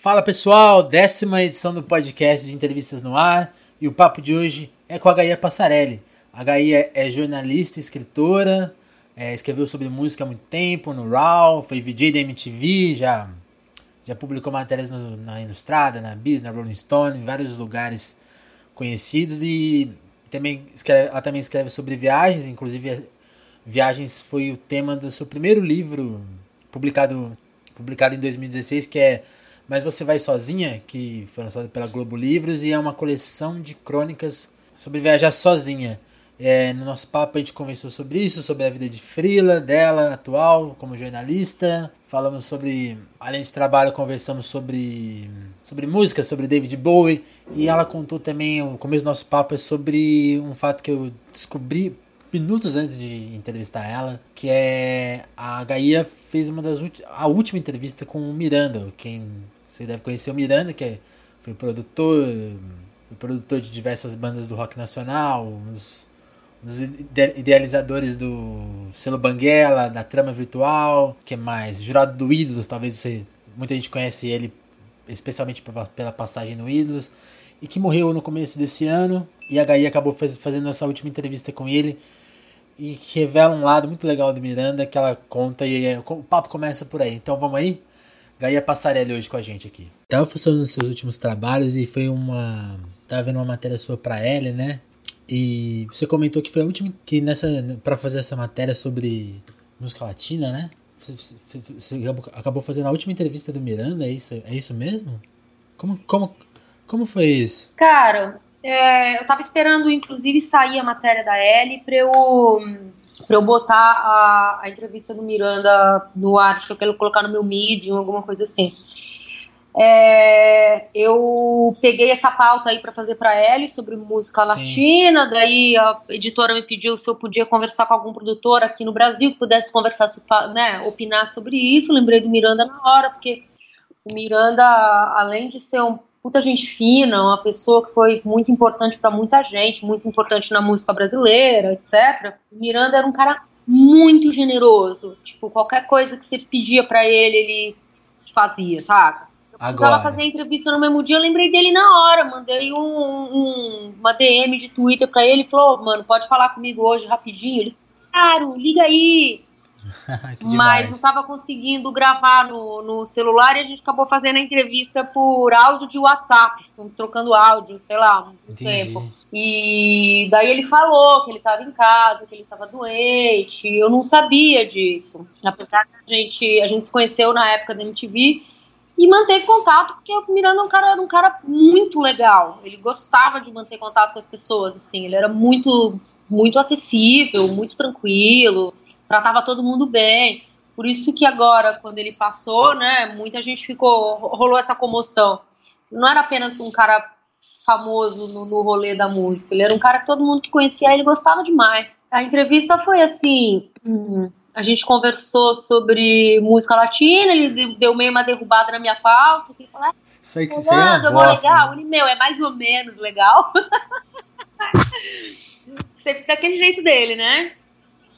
Fala pessoal, décima edição do podcast de entrevistas no ar e o papo de hoje é com a Gaia Passarelli. A Gaia é jornalista, escritora, é, escreveu sobre música há muito tempo no RAW, foi VJ da MTV, já, já publicou matérias no, na Ilustrada, na Biz, na Rolling Stone, em vários lugares conhecidos e também escreve, ela também escreve sobre viagens, inclusive viagens foi o tema do seu primeiro livro publicado, publicado em 2016, que é mas Você Vai Sozinha, que foi lançado pela Globo Livros e é uma coleção de crônicas sobre viajar sozinha. É, no nosso papo a gente conversou sobre isso, sobre a vida de Frila, dela atual como jornalista. Falamos sobre, além de trabalho, conversamos sobre, sobre música, sobre David Bowie. E ela contou também, o começo do nosso papo é sobre um fato que eu descobri minutos antes de entrevistar ela, que é a Gaia fez uma das a última entrevista com o Miranda, quem você deve conhecer o Miranda, que é, foi produtor, foi produtor de diversas bandas do rock nacional, um dos, idealizadores do selo Banguela, da Trama Virtual, que mais? Jurado do Ídolos, talvez você muita gente conhece ele especialmente pela passagem no Ídolos, e que morreu no começo desse ano. E a Gaia acabou faz, fazendo essa última entrevista com ele e revela um lado muito legal do Miranda que ela conta e o papo começa por aí. Então vamos aí? Gaia Passarelli hoje com a gente aqui. Tava funcionando nos seus últimos trabalhos e foi uma. Tava vendo uma matéria sua pra Ellie, né? E você comentou que foi a última que nessa. para fazer essa matéria sobre música latina, né? Você, acabou fazendo a última entrevista do Miranda, é isso, é isso mesmo? Como, como, como foi isso? Cara, é, eu tava esperando, inclusive, sair a matéria da Ellie pra eu para eu botar a, a, entrevista do Miranda no ar, que eu quero colocar no meu Medium, alguma coisa assim. É, eu peguei essa pauta aí para fazer para ela sobre música Sim. latina, daí a editora me pediu se eu podia conversar com algum produtor aqui no Brasil que pudesse conversar, né, opinar sobre isso. Lembrei do Miranda na hora, porque o Miranda, além de ser um puta gente fina, uma pessoa que foi muito importante para muita gente, muito importante na música brasileira, etc. Miranda era um cara muito generoso. Tipo, qualquer coisa que você pedia para ele, ele fazia, saca? Eu precisava fazer a entrevista no mesmo dia, eu lembrei dele na hora, mandei um, um, uma DM de Twitter pra ele, falou, mano, pode falar comigo hoje rapidinho? Ele, claro, liga aí. mas não estava conseguindo gravar no, no celular e a gente acabou fazendo a entrevista por áudio de WhatsApp, trocando áudio, sei lá, um Entendi. tempo. E daí ele falou que ele estava em casa, que ele estava doente. Eu não sabia disso. Apesar que a gente, a gente se conheceu na época da MTV e manteve contato, porque o Miranda é um cara, era um cara muito legal. Ele gostava de manter contato com as pessoas, assim. Ele era muito, muito acessível, muito tranquilo tratava todo mundo bem. Por isso que agora, quando ele passou, né, muita gente ficou, rolou essa comoção. Não era apenas um cara famoso no, no rolê da música, ele era um cara que todo mundo que conhecia ele gostava demais. A entrevista foi assim, hum, a gente conversou sobre música latina, ele deu meio uma derrubada na minha pauta, ele falou, sei que você é legal, ele, meu, é mais ou menos legal. daquele jeito dele, né?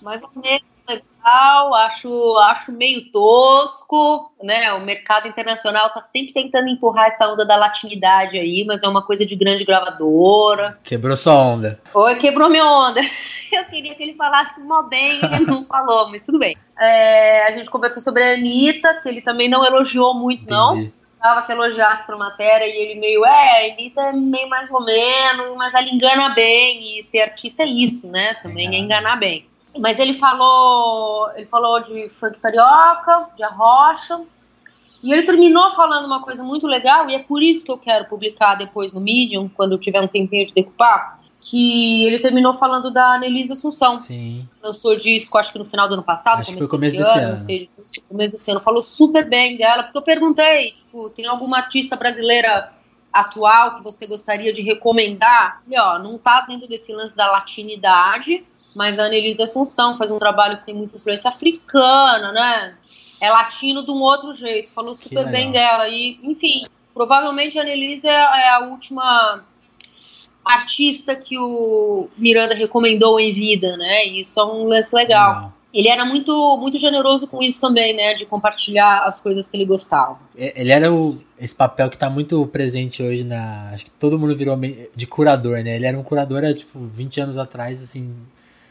Mais ou menos legal, acho, acho meio tosco, né? O mercado internacional tá sempre tentando empurrar essa onda da latinidade aí, mas é uma coisa de grande gravadora. Quebrou sua onda. Oi, quebrou minha onda. Eu queria que ele falasse mó bem, ele não falou, mas tudo bem. É, a gente conversou sobre a Anitta, que ele também não elogiou muito, Entendi. não tava que elogiasse pra matéria e ele meio, é, a Anitta é meio mais ou menos, mas ela engana bem, e ser artista é isso, né? Também é enganar bem. Mas ele falou, ele falou de funk carioca, de arrocha, e ele terminou falando uma coisa muito legal, e é por isso que eu quero publicar depois no Medium, quando eu tiver um tempinho de decupar, que ele terminou falando da Anelise Assunção. Sim. Lançou disco, acho que no final do ano passado, acho começo, que foi começo desse, desse ano, ano. Sei, começo desse ano. Falou super bem dela, porque eu perguntei, tipo, tem alguma artista brasileira atual que você gostaria de recomendar? E, ó, não tá dentro desse lance da latinidade, mas a Annelise Assunção faz um trabalho que tem muita influência africana, né? É latino de um outro jeito, falou super bem dela. E, enfim, provavelmente a Annelise é, é a última artista que o Miranda recomendou em vida, né? E isso é um lance legal. ele era muito, muito generoso com isso também, né? De compartilhar as coisas que ele gostava. É, ele era o, esse papel que está muito presente hoje na. Acho que todo mundo virou de curador, né? Ele era um curador, tipo, 20 anos atrás, assim.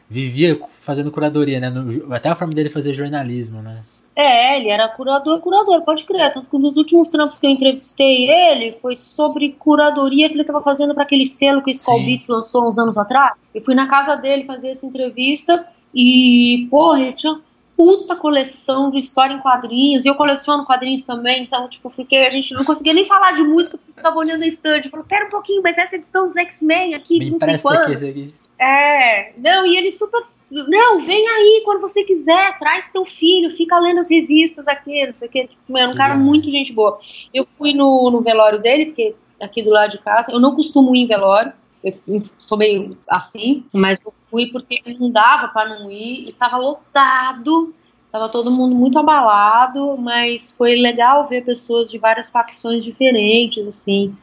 Vivia fazendo curadoria, né? No, até a forma dele fazer jornalismo, né? É, ele era curador, curador, pode crer. Tanto que nos últimos trampos que eu entrevistei ele foi sobre curadoria que ele estava fazendo para aquele selo que o Skull Beats lançou uns anos atrás. Eu fui na casa dele fazer essa entrevista e, porra, ele tinha puta coleção de história em quadrinhos, e eu coleciono quadrinhos também, então, tipo, fiquei, a gente não conseguia nem falar de música, porque ficava olhando a estante, falou, pera um pouquinho, mas essa edição dos X-Men aqui, de não sei quando. Aqui, É, não, e ele super, não, vem aí quando você quiser, traz teu filho, fica lendo as revistas aqui, não sei o que, tipo, mano, um cara muito gente boa. Eu fui no, no velório dele, porque aqui do lado de casa, eu não costumo ir em velório, eu sou meio assim, mas eu fui porque não dava para não ir e tava lotado, tava todo mundo muito abalado, mas foi legal ver pessoas de várias facções diferentes, assim,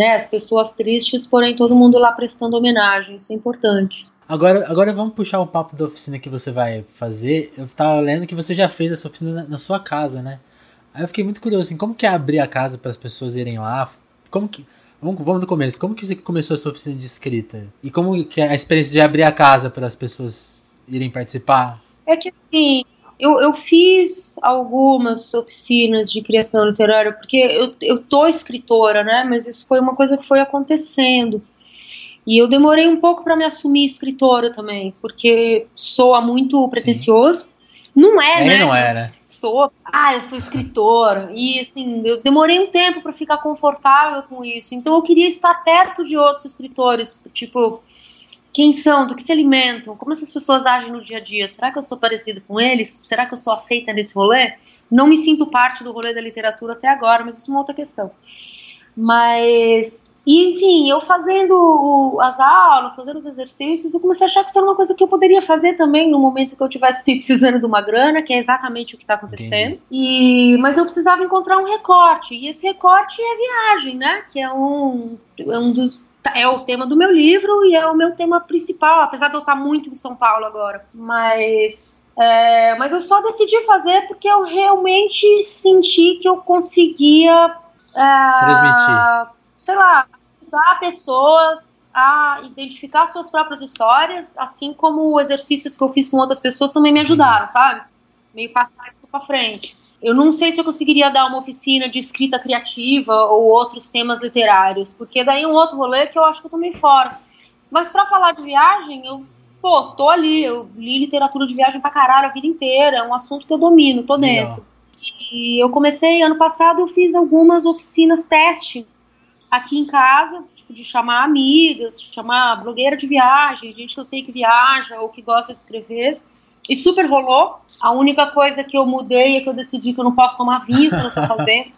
né, as pessoas tristes, porém todo mundo lá prestando homenagem, isso é importante. Agora, agora vamos puxar o papo da oficina que você vai fazer. Eu tava lendo que você já fez essa oficina na, na sua casa, né? Aí eu fiquei muito curioso, assim, como que é abrir a casa para as pessoas irem lá? Como que Vamos, vamos do começo. Como que você começou a sua oficina de escrita? E como que é a experiência de abrir a casa para as pessoas irem participar? É que assim, eu, eu fiz algumas oficinas de criação literária, porque eu, eu tô escritora, né? Mas isso foi uma coisa que foi acontecendo. E eu demorei um pouco para me assumir escritora também, porque soa muito pretencioso. Sim. Não é, é né? Não é, né? Sou. Ah, eu sou escritora. E assim, eu demorei um tempo para ficar confortável com isso. Então eu queria estar perto de outros escritores, tipo, quem são, do que se alimentam, como essas pessoas agem no dia a dia. Será que eu sou parecido com eles? Será que eu sou aceita nesse rolê? Não me sinto parte do rolê da literatura até agora, mas isso é uma outra questão. Mas, enfim, eu fazendo as aulas, fazendo os exercícios, eu comecei a achar que isso era uma coisa que eu poderia fazer também no momento que eu tivesse precisando de uma grana, que é exatamente o que está acontecendo. E, mas eu precisava encontrar um recorte, e esse recorte é viagem, né? Que é um, é um dos é o tema do meu livro e é o meu tema principal, apesar de eu estar muito em São Paulo agora. Mas, é, mas eu só decidi fazer porque eu realmente senti que eu conseguia Transmitir. Sei lá, ajudar pessoas a identificar suas próprias histórias, assim como exercícios que eu fiz com outras pessoas também me ajudaram, sabe? Meio passar isso pra frente. Eu não sei se eu conseguiria dar uma oficina de escrita criativa ou outros temas literários, porque daí é um outro rolê que eu acho que eu tô meio fora. Mas para falar de viagem, eu, pô, tô ali, eu li literatura de viagem pra caralho a vida inteira, é um assunto que eu domino, tô dentro. Legal. E eu comecei, ano passado, eu fiz algumas oficinas teste aqui em casa, tipo, de chamar amigas, chamar blogueira de viagem, gente que eu sei que viaja ou que gosta de escrever. E super rolou. A única coisa que eu mudei é que eu decidi que eu não posso tomar vinho quando eu tô fazendo.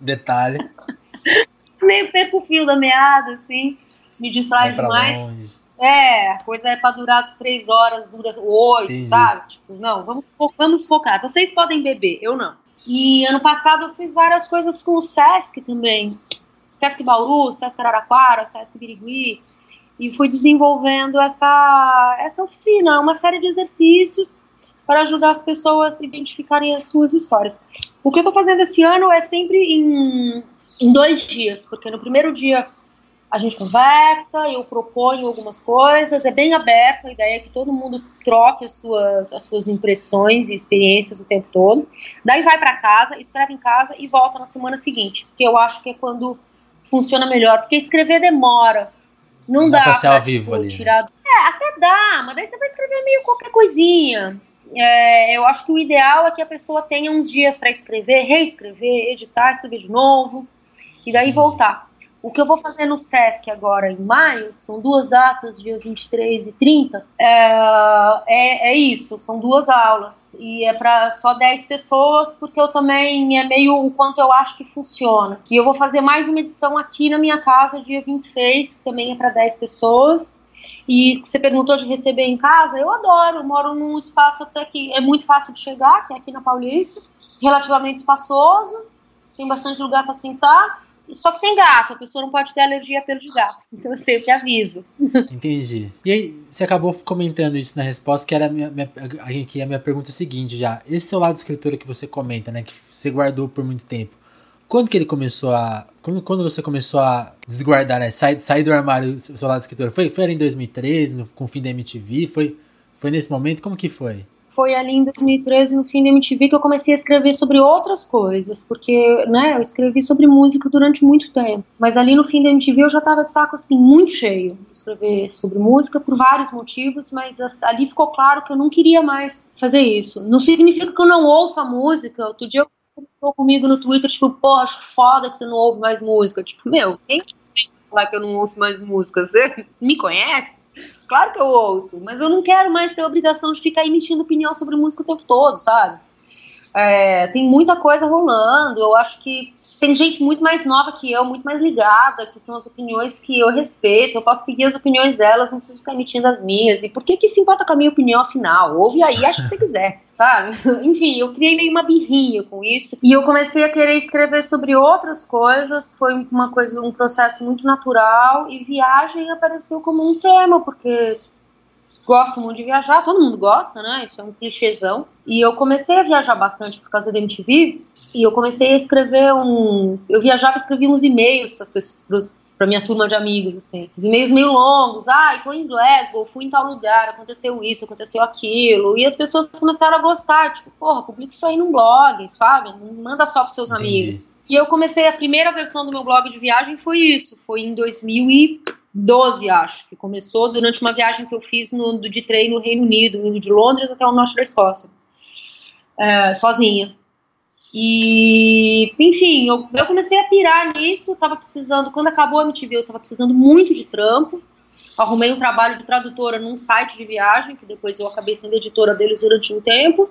Detalhe. Meio perco o fio da meada, assim. Me distrai demais. Longe. É, a coisa é pra durar três horas, dura oito, Entendi. sabe? Tipo, não, vamos, vamos focar. Vocês podem beber, eu não. E ano passado eu fiz várias coisas com o Sesc também. Sesc Bauru, Sesc Araraquara, Sesc Birigui. E fui desenvolvendo essa, essa oficina, uma série de exercícios para ajudar as pessoas a identificarem as suas histórias. O que eu estou fazendo esse ano é sempre em, em dois dias, porque no primeiro dia a gente conversa, eu proponho algumas coisas, é bem aberto, a ideia é que todo mundo troque as suas, as suas impressões e experiências o tempo todo. Daí vai para casa, escreve em casa e volta na semana seguinte, que eu acho que é quando funciona melhor, porque escrever demora. Não dá, dá pra, ser ao vivo tipo, ali. Né? Tirar... É, até dá, mas daí você vai escrever meio qualquer coisinha. É, eu acho que o ideal é que a pessoa tenha uns dias para escrever, reescrever, editar, escrever de novo, e daí voltar. O que eu vou fazer no SESC agora em maio, são duas datas, dia 23 e 30, é, é, é isso, são duas aulas. E é para só 10 pessoas, porque eu também é meio o quanto eu acho que funciona. E eu vou fazer mais uma edição aqui na minha casa, dia 26, que também é para 10 pessoas. E você perguntou de receber em casa, eu adoro, eu moro num espaço até que é muito fácil de chegar, que é aqui na Paulista, relativamente espaçoso, tem bastante lugar para sentar Só que tem gato, a pessoa não pode ter alergia a pelo de gato. Então eu sempre aviso. Entendi. E aí, você acabou comentando isso na resposta, que era a minha, minha, a minha pergunta seguinte já. Esse seu lado escritora que você comenta, né? Que você guardou por muito tempo. Quando que ele começou a. Quando, quando você começou a desguardar, né? Sair, sair do armário seu lado escritor? Foi, foi ali em 2013, no, com o fim da MTV? Foi, foi nesse momento? Como que foi? foi ali em 2013, no fim da MTV, que eu comecei a escrever sobre outras coisas, porque, né, eu escrevi sobre música durante muito tempo, mas ali no fim da MTV eu já tava de saco, assim, muito cheio de escrever sobre música, por vários motivos, mas ali ficou claro que eu não queria mais fazer isso. Não significa que eu não ouço a música, outro dia eu comentou comigo no Twitter, tipo, porra, acho foda que você não ouve mais música. Tipo, meu, quem precisa falar que eu não ouço mais música? Você me conhece? Claro que eu ouço, mas eu não quero mais ter a obrigação de ficar emitindo opinião sobre música o tempo todo, sabe? É, tem muita coisa rolando, eu acho que tem gente muito mais nova que eu, muito mais ligada, que são as opiniões que eu respeito, eu posso seguir as opiniões delas, não preciso ficar emitindo as minhas. E por que que se importa com a minha opinião afinal? Ouve aí, acha que você quiser, sabe? Enfim, eu criei meio uma birrinha com isso e eu comecei a querer escrever sobre outras coisas, foi uma coisa, um processo muito natural e viagem apareceu como um tema, porque gosto muito de viajar, todo mundo gosta, né? Isso é um clichêzão. E eu comecei a viajar bastante por causa da MTV, e eu comecei a escrever uns. Eu viajava e escrevia uns e-mails para as pessoas, minha turma de amigos, assim. Os e-mails meio longos. Ah, estou em Glasgow, fui em tal lugar, aconteceu isso, aconteceu aquilo. E as pessoas começaram a gostar. Tipo, porra, publica isso aí num blog, sabe? Não manda só para seus Entendi. amigos. E eu comecei, a primeira versão do meu blog de viagem foi isso. Foi em 2012, acho, que começou durante uma viagem que eu fiz no, de trem no Reino Unido, indo de Londres até o norte da Escócia. É, sozinha. E, enfim, eu, eu, comecei a pirar nisso, tava precisando, quando acabou a MTV, eu tava precisando muito de trampo. Arrumei um trabalho de tradutora num site de viagem, que depois eu acabei sendo editora deles durante um tempo.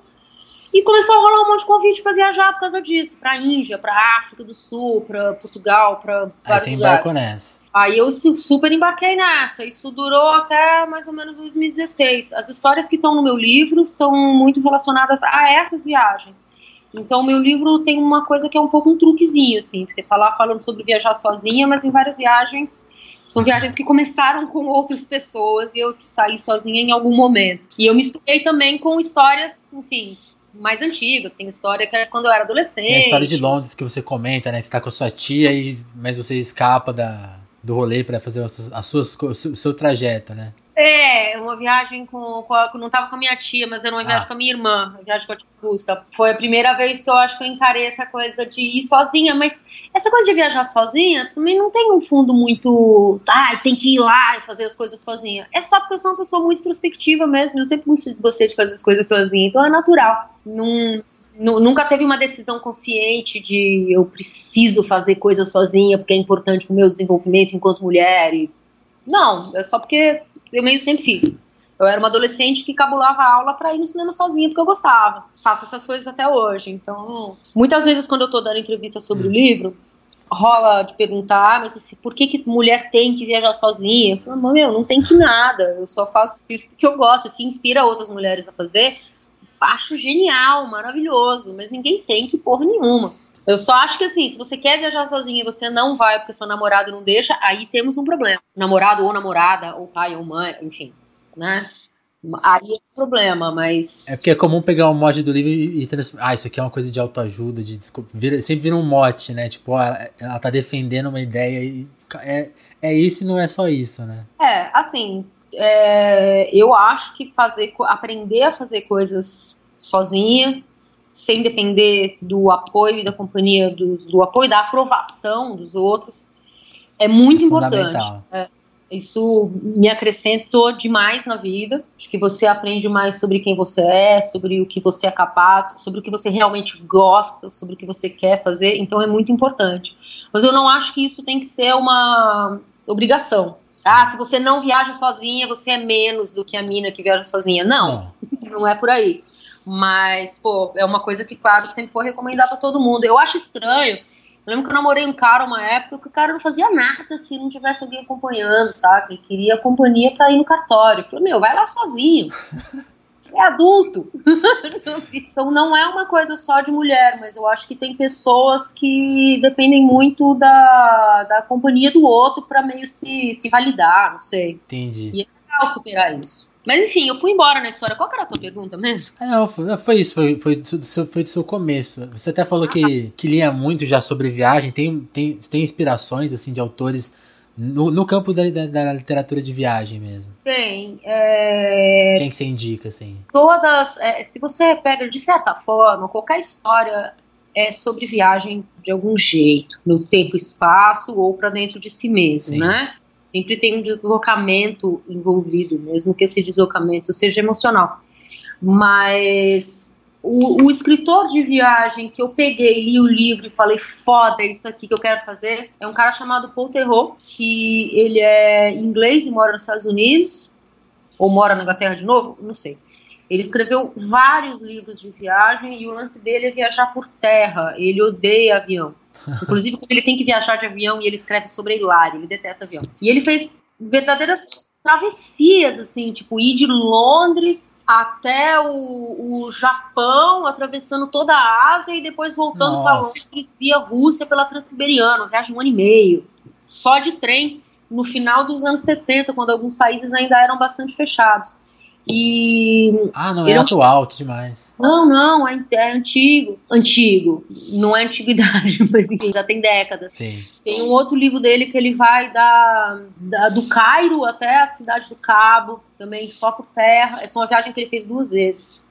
E começou a rolar um monte de convite para viajar por causa disso, pra Índia, pra África do Sul, pra Portugal, pra Aí você embarcou nessa. Aí eu super embarquei nessa. Isso durou até mais ou menos 2016. As histórias que estão no meu livro são muito relacionadas a essas viagens. Então, meu livro tem uma coisa que é um pouco um truquezinho, assim, porque tá falando sobre viajar sozinha, mas em várias viagens são viagens que começaram com outras pessoas e eu saí sozinha em algum momento. E eu misturei também com histórias, enfim, mais antigas. Tem história que é quando eu era adolescente. Tem a história de Londres que você comenta, né? Que está com a sua tia, e, mas você escapa da, do rolê para fazer a, sua, o seu trajeto, né? É, uma viagem com, com a, não tava com a minha tia, mas era uma viagem ah. com a minha irmã, uma viagem com a tia Augusta. Foi a primeira vez que eu acho que eu encarei essa coisa de ir sozinha, mas essa coisa de viajar sozinha também não tem um fundo muito, ah, tem que ir lá e fazer as coisas sozinha. É só porque eu sou uma pessoa muito introspectiva mesmo, eu sempre gostei de fazer as coisas sozinha, então é natural. Não, nunca teve uma decisão consciente de eu preciso fazer coisas sozinha porque é importante pro meu desenvolvimento enquanto mulher e não, é só porque eu meio sempre fiz. Eu era uma adolescente que cabulava a aula para ir no cinema sozinha porque eu gostava. Faço essas coisas até hoje. Então, muitas vezes quando eu tô dando entrevista sobre o hum. livro, rola de perguntar, ah, mas assim, por que, que mulher tem que viajar sozinha? Eu falo, meu, não tem que nada. Eu só faço isso porque eu gosto. Se inspira outras mulheres a fazer, acho genial, maravilhoso. Mas ninguém tem que porra nenhuma. Eu só acho que assim, se você quer viajar sozinha e você não vai porque seu namorado não deixa, aí temos um problema. Namorado ou namorada, ou pai ou mãe, enfim, né? Aí é um problema, mas. É porque é comum pegar um mote do livro e, e Ah, isso aqui é uma coisa de autoajuda, de desculpa. Vira, sempre vira um mote, né? Tipo, ela, ela tá defendendo uma ideia e. É, é isso e não é só isso, né? É, assim. É, eu acho que fazer, aprender a fazer coisas sozinha sem depender do apoio da companhia, do, do apoio da aprovação dos outros, é muito é importante. É, isso me acrescentou demais na vida. Acho que você aprende mais sobre quem você é, sobre o que você é capaz, sobre o que você realmente gosta, sobre o que você quer fazer. Então é muito importante. Mas eu não acho que isso tem que ser uma obrigação. Ah, se você não viaja sozinha, você é menos do que a mina que viaja sozinha. Não, não, não é por aí. Mas, pô, é uma coisa que, claro, sempre vou recomendar para todo mundo. Eu acho estranho. Eu lembro que eu namorei um cara uma época que o cara não fazia nada se não tivesse alguém acompanhando, sabe? Ele queria companhia para ir no cartório. Eu falei, meu, vai lá sozinho. Você é adulto. então não é uma coisa só de mulher, mas eu acho que tem pessoas que dependem muito da, da companhia do outro para meio se, se validar, não sei. Entendi. E é legal superar isso. Mas enfim, eu fui embora na história. Qual era a tua pergunta mesmo? Ah, não, foi, foi isso, foi, foi, do seu, foi do seu começo. Você até falou ah, que, que lia muito já sobre viagem, tem, tem, tem inspirações assim de autores no, no campo da, da, da, literatura de viagem mesmo. Tem. É... Quem que você indica, assim? Todas. É, se você pega de certa forma, qualquer história é sobre viagem de algum jeito, no tempo e espaço ou para dentro de si mesmo, Sim. né? Sempre tem um deslocamento envolvido, mesmo que esse deslocamento seja emocional. Mas o, o, escritor de viagem que eu peguei, li o livro e falei, foda, é isso aqui que eu quero fazer, é um cara chamado Paul Theroux, que ele é inglês e mora nos Estados Unidos, ou mora na Inglaterra de novo, não sei. Ele escreveu vários livros de viagem e o lance dele é viajar por terra. Ele odeia avião. Inclusive, quando ele tem que viajar de avião e ele escreve sobre a Hilário, ele detesta avião. E ele fez verdadeiras travessias, assim, tipo, ir de Londres até o, o Japão, atravessando toda a Ásia e depois voltando para Londres via Rússia pela Transiberiana, viagem um ano e meio, só de trem, no final dos anos 60, quando alguns países ainda eram bastante fechados. E. Ah, não é atual, que demais. Não, não, é, é, antigo. Antigo. Não é antiguidade, mas enfim, já tem décadas. Sim. Tem um outro livro dele que ele vai da, da, do Cairo até a cidade do Cabo, também só por terra. Essa é uma viagem que ele fez duas vezes.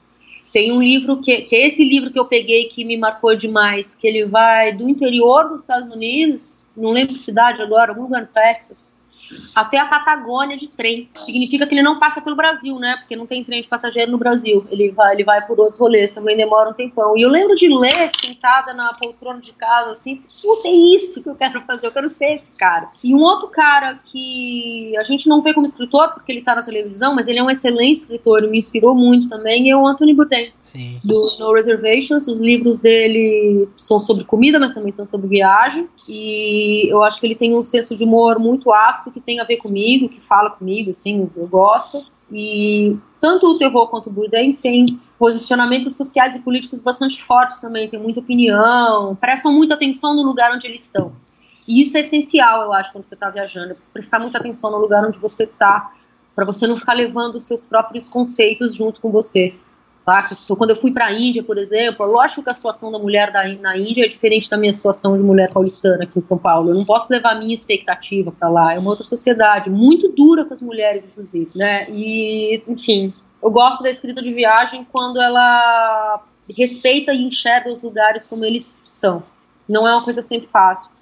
Tem um livro que, que é esse livro que eu peguei que me marcou demais, que ele vai do interior dos Estados Unidos, não lembro que cidade agora, algum lugar no Texas, até a Patagônia de trem. Significa que ele não passa pelo Brasil, né? Porque não tem trem de passageiro no Brasil. Ele vai, ele vai por outros rolês, também demora um tempão. E eu lembro de ler sentada na poltrona de casa, assim, puta, é isso que eu quero fazer, eu quero ser esse cara. E um outro cara que a gente não vê como escritor, porque ele tá na televisão, mas ele é um excelente escritor e me inspirou muito também, é o Anthony Bourdain. Sim. Do No Reservations. Os livros dele são sobre comida, mas também são sobre viagem. E eu acho que ele tem um senso de humor muito ácido que tem a ver comigo, que fala comigo, assim, eu gosto. E tanto o terror quanto o Bourdain tem posicionamentos sociais e políticos bastante fortes também, tem muita opinião, prestam muita atenção no lugar onde eles estão. E isso é essencial, eu acho, quando você está viajando, é prestar muita atenção no lugar onde você está, para você não ficar levando os seus próprios conceitos junto com você saca? Então, quando eu fui para a Índia, por exemplo, lógico que a situação da mulher da, na Índia é diferente da minha situação de mulher paulistana aqui em São Paulo. Eu não posso levar a minha expectativa para lá. É uma outra sociedade, muito dura com as mulheres, inclusive, né? E, enfim, eu gosto da escrita de viagem quando ela respeita e enxerga os lugares como eles são. Não é uma coisa sempre fácil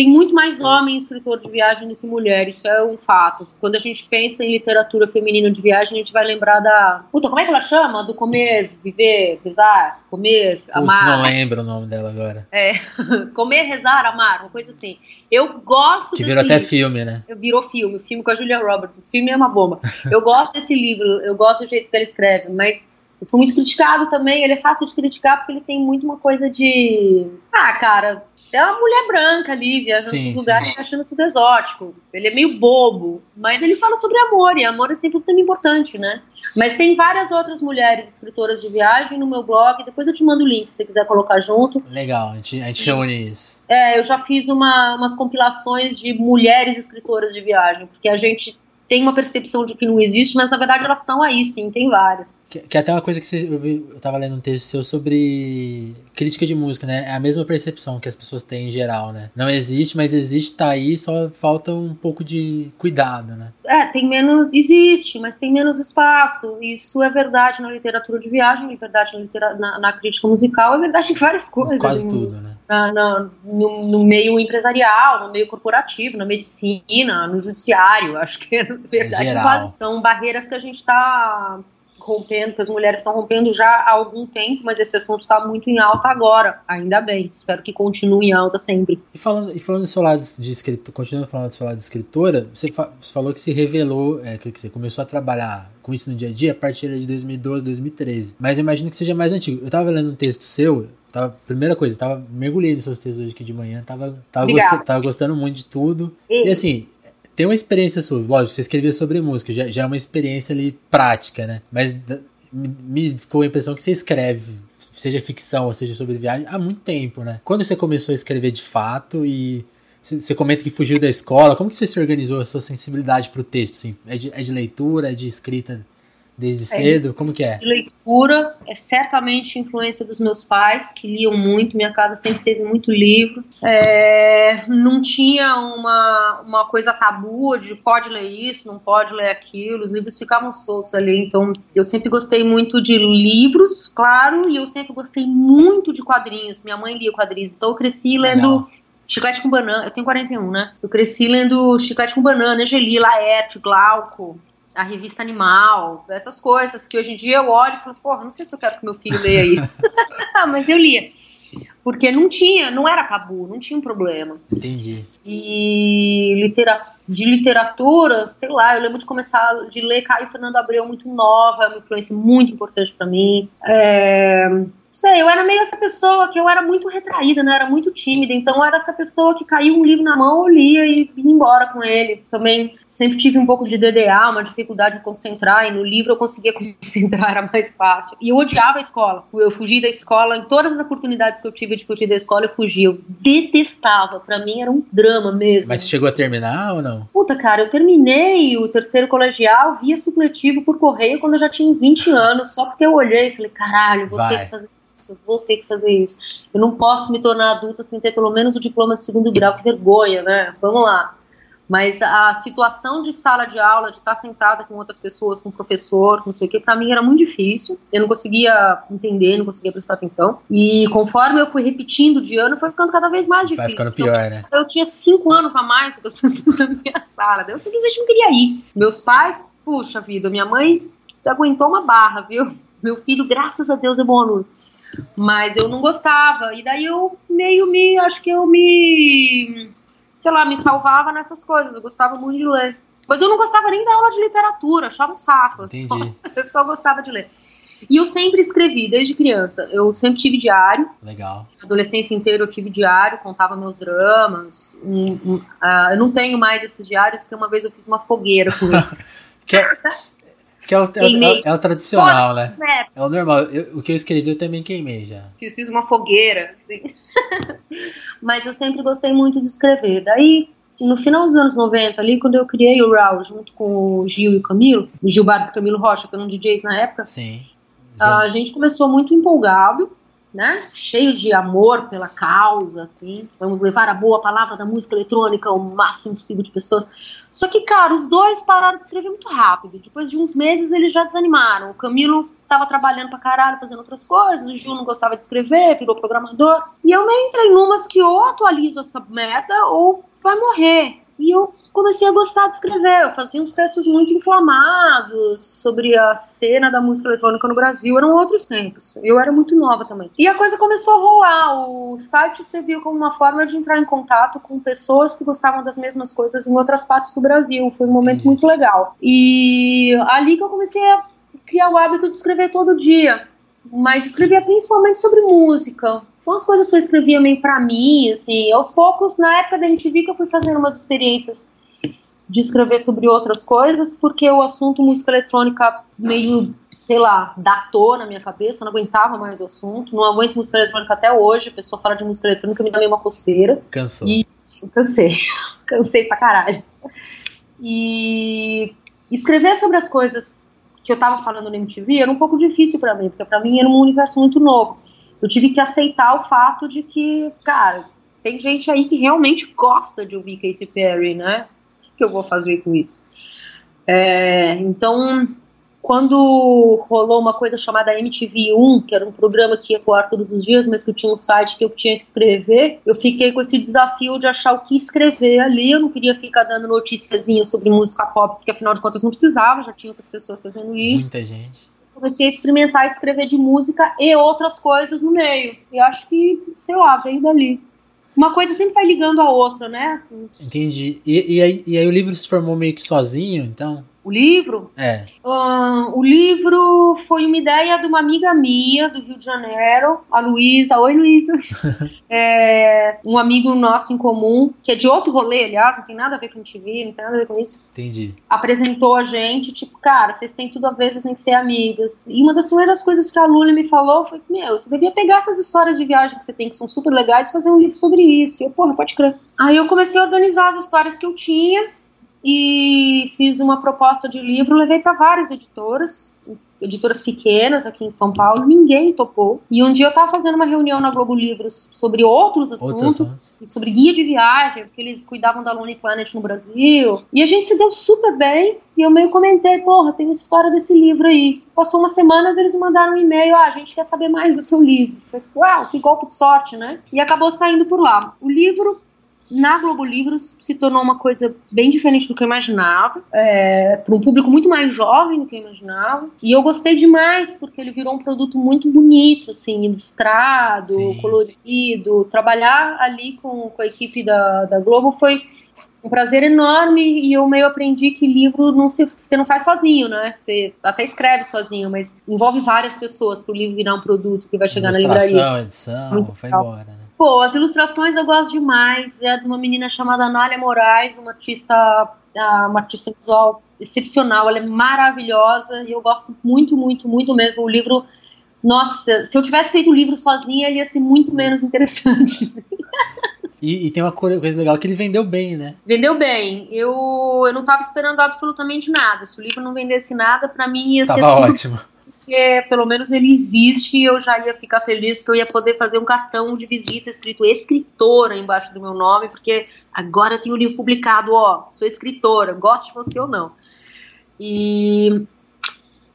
tem muito mais homem escritor de viagem do que mulher, isso é um fato. Quando a gente pensa em literatura feminina de viagem, a gente vai lembrar da. Puta, como é que ela chama? Do comer, viver, rezar, comer, Puts, amar. não lembro o nome dela agora. É. comer, rezar, amar, uma coisa assim. Eu gosto Que virou livro. até filme, né? Virou filme, filme com a Julia Roberts. O filme é uma bomba. eu gosto desse livro, eu gosto do jeito que ela escreve, mas foi muito criticado também. Ele é fácil de criticar porque ele tem muito uma coisa de. Ah, cara, é uma mulher branca ali, viajando sim, nos lugares achando tudo exótico. Ele é meio bobo, mas ele fala sobre amor, e amor é sempre um tema importante, né? Mas tem várias outras mulheres escritoras de viagem no meu blog, depois eu te mando o link se você quiser colocar junto. Legal, a gente, a gente reúne isso. É, eu já fiz uma, umas compilações de mulheres escritoras de viagem, porque a gente tem uma percepção de que não existe, mas na verdade elas estão aí, sim, tem várias. Que, que é até uma coisa que você, eu, vi, eu tava lendo um texto seu sobre crítica de música, né? É a mesma percepção que as pessoas têm em geral, né? Não existe, mas existe, tá aí, só falta um pouco de cuidado, né? É, tem menos. Existe, mas tem menos espaço. Isso é verdade na literatura de viagem, é verdade na, litera, na, na crítica musical, é verdade em várias coisas. Quase tudo, né? Na, na, no, no, meio empresarial, no meio corporativo, na medicina, no judiciário, acho que é verdade. Quase, são barreiras que a gente está rompendo, que as mulheres estão rompendo já há algum tempo, mas esse assunto está muito em alta agora, ainda bem. Espero que continue em alta sempre. E falando, e falando do seu lado de escritor, continuando falando do seu lado de escritora, você, fa você falou que se revelou, é, que você começou a trabalhar com isso no dia a dia a partir de 2012, 2013. Mas eu imagino que seja mais antigo. Eu estava lendo um texto seu, Tava, primeira coisa, tava mergulhei nos seus textos hoje aqui de manhã, tava, tava, gost, tava gostando muito de tudo. E, e assim, tem uma experiência sua, lógico, você escrevia sobre música, já, já é uma experiência ali prática, né? Mas me, me ficou a impressão que você escreve, seja ficção ou seja sobre viagem, há muito tempo, né? Quando você começou a escrever de fato e você comenta que fugiu da escola, como que você se organizou a sua sensibilidade para o texto? Assim? É, de, é de leitura, é de escrita desde é, cedo? Como que é? De leitura, é certamente influência dos meus pais, que liam muito, minha casa sempre teve muito livro. É, não tinha uma, uma coisa tabu de pode ler isso, não pode ler aquilo, os livros ficavam soltos ali, então eu sempre gostei muito de livros, claro, e eu sempre gostei muito de quadrinhos, minha mãe lia quadrinhos, então eu cresci lendo... Legal. Chiclete com banana, eu tenho 41, né? Eu cresci lendo Chiclete com banana, Angeli, Laerte, Glauco, a revista Animal, essas coisas que hoje em dia eu olho e falo, porra, não sei se eu quero que meu filho leia isso. Mas eu lia. Porque não tinha, não era tabu, não tinha um problema. Entendi. E litera, de literatura, sei lá, eu lembro de começar de ler Caio Fernando Abreu muito nova, é uma influência muito importante para mim. É, sei, eu era meio essa pessoa que eu era muito retraída, né? Era muito tímida, então eu era essa pessoa que caiu um livro na mão, eu lia e ia embora com ele. Também sempre tive um pouco de DDA, uma dificuldade de concentrar, e no livro eu conseguia concentrar, era mais fácil. E eu odiava a escola. Eu fugi da escola, em todas as oportunidades que eu tive de fugir da escola, eu fugi. Eu detestava, para mim era um drama mesmo. Mas chegou a terminar ou não? Puta, cara, eu terminei o terceiro colegial via supletivo por correio quando eu já tinha uns 20 anos, só porque eu olhei e falei, caralho, vou Vai. ter que fazer isso, vou ter que fazer isso. Eu não posso me tornar adulta sem ter pelo menos o diploma de segundo grau, que vergonha, né? Vamos lá. Mas a situação de sala de aula, de estar sentada com outras pessoas, com o professor, com não sei o que, para mim era muito difícil. Eu não conseguia entender, não conseguia prestar atenção. E conforme eu fui repetindo de ano, foi ficando cada vez mais difícil. Vai ficando pior, eu, né? Eu tinha cinco anos a mais que as pessoas da minha sala. Eu simplesmente não queria ir. Meus pais, puxa vida, minha mãe aguentou uma barra, viu? Meu filho, graças a Deus, é bom aluno. Mas eu não gostava. E daí eu meio me. Acho que eu me. Sei lá, me salvava nessas coisas. Eu gostava muito de ler. Mas eu não gostava nem da aula de literatura, achava um saco. Só, eu só gostava de ler. E eu sempre escrevi, desde criança. Eu sempre tive diário. Legal. A adolescência inteira eu tive diário, contava meus dramas. Um, um, uh, eu não tenho mais esses diários, porque uma vez eu fiz uma fogueira com eles. que, é, que é o, é, o, é o tradicional, né? É o normal. Eu, o que eu escrevi eu também queimei já. Fiz, fiz uma fogueira, assim. Mas eu sempre gostei muito de escrever. Daí, no final dos anos 90, ali, quando eu criei o Raul junto com o Gil e o Camilo, o Gilberto e o Camilo Rocha, que eram DJs na época. Sim. A gente começou muito empolgado né? De amor pela causa, assim. Vamos levar a boa palavra da música eletrônica ao máximo possível de pessoas. Só que, cara, os dois pararam de escrever muito rápido. Depois de uns meses, eles já desanimaram. O Camilo tava trabalhando pra caralho, fazendo outras coisas. O Gil não gostava de escrever, virou programador. E eu me entrei numas que ou atualizo essa merda ou vai morrer. E eu comecei a gostar de escrever. Eu fazia uns textos muito inflamados sobre a cena da música eletrônica no Brasil. Eram outros tempos. Eu era muito nova também. E a coisa começou a rolar. O site serviu como uma forma de entrar em contato com pessoas que gostavam das mesmas coisas em outras partes do Brasil. Foi um momento muito legal. E ali que eu comecei a criar o hábito de escrever todo dia. Mas escrevia principalmente sobre música, são as coisas que eu escrevia meio pra mim, assim, aos poucos, na época da MTV que eu fui fazendo umas experiências de escrever sobre outras coisas, porque o assunto música eletrônica meio, sei lá, datou na minha cabeça, eu não aguentava mais o assunto, não aguento música eletrônica até hoje, a pessoa fala de música eletrônica me dá meio uma coceira. Cansou. E cansei, cansei pra caralho. E escrever sobre as coisas que eu tava falando na MTV era um pouco difícil para mim, porque para mim era um universo muito novo. Eu tive que aceitar o fato de que, cara, tem gente aí que realmente gosta de ouvir Katy Perry, né? que eu vou fazer com isso? É, então, quando rolou uma coisa chamada MTV1, que era um programa que ia pro ar todos os dias, mas que eu tinha um site que eu tinha que escrever, eu fiquei com esse desafio de achar o que escrever ali. Eu não queria ficar dando noticiazinha sobre música pop, porque afinal de contas não precisava, já tinha outras pessoas fazendo isso. Muita gente. Comecei a experimentar escrever de música e outras coisas no meio. E acho que, sei lá, veio dali uma coisa sempre vai ligando a outra, né? Entendi. E, e, aí, e aí o livro se formou meio que sozinho, então? O livro? É. Um, o livro foi uma ideia de uma amiga minha do Rio de Janeiro, a Luísa. Oi, Luísa. é, um amigo nosso em comum, que é de outro rolê, aliás, não tem nada a ver com MTV, não tem nada a ver com isso. Entendi. Apresentou a gente, tipo, cara, vocês têm tudo a ver, vocês têm que ser amigas. E uma das primeiras coisas que a Lula me falou foi que, meu, você devia pegar essas histórias de viagem que você tem, que são super legais, e fazer um livro sobre isso. E eu, porra, pode crer. Aí eu comecei a organizar as histórias que eu tinha e fiz uma proposta de livro, levei para várias editoras, editoras pequenas aqui em São Paulo, ninguém topou. E um dia eu estava fazendo uma reunião na Globo Livros sobre outros assuntos, outros assuntos, sobre guia de viagem, porque eles cuidavam da Lonely Planet no Brasil. E a gente se deu super bem, e eu meio comentei, porra, tem essa história desse livro aí. Passou umas semanas, eles mandaram um e-mail, ah, a gente quer saber mais do teu livro. falei, uau, que golpe de sorte, né? E acabou saindo por lá. O livro na Globo Livros se tornou uma coisa bem diferente do que eu imaginava, é, para um público muito mais jovem do que eu imaginava. E eu gostei demais porque ele virou um produto muito bonito, assim, ilustrado, Sim. colorido. Trabalhar ali com, com a equipe da, da Globo foi um prazer enorme e eu meio aprendi que livro não se, você não faz sozinho, né? Você até escreve sozinho, mas envolve várias pessoas para o livro virar um produto que vai chegar na livraria. edição, Muito foi legal. embora. Pô, as ilustrações eu gosto demais. É de uma menina chamada Anália Moraes, uma artista, uma artista visual excepcional. Ela é maravilhosa e eu gosto muito, muito, muito mesmo. O livro, nossa, se eu tivesse feito o livro sozinha, ele ia ser muito menos interessante. E, e, tem uma coisa legal que ele vendeu bem, né? Vendeu bem. Eu, eu não estava esperando absolutamente nada. Se o livro não vendesse nada, para mim ia tava ser. Tava ótimo porque pelo menos ele existe e eu já ia ficar feliz que eu ia poder fazer um cartão de visita escrito escritora embaixo do meu nome, porque agora eu tenho o livro publicado, ó, sou escritora, gosto de você ou não. E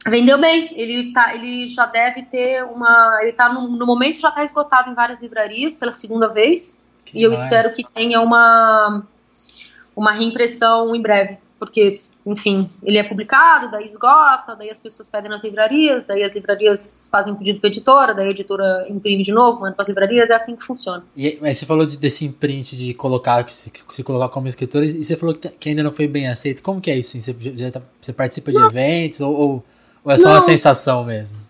vendeu bem, ele, tá, ele já deve ter uma. Ele tá no, no momento já está esgotado em várias livrarias pela segunda vez. Que e eu espero que tenha uma, uma reimpressão em breve, porque enfim, ele é publicado, daí esgota, daí as pessoas pedem nas livrarias, daí as livrarias fazem um pedido para a editora, daí a editora imprime de novo, manda para as livrarias, é assim que funciona. E aí, você falou de, desse imprint de colocar, que se, se colocar como escritora, e você falou que, que, ainda não foi bem aceito. Como que é isso? Você, já tá, você participa de não. eventos ou, ou, ou, é só não. uma sensação mesmo?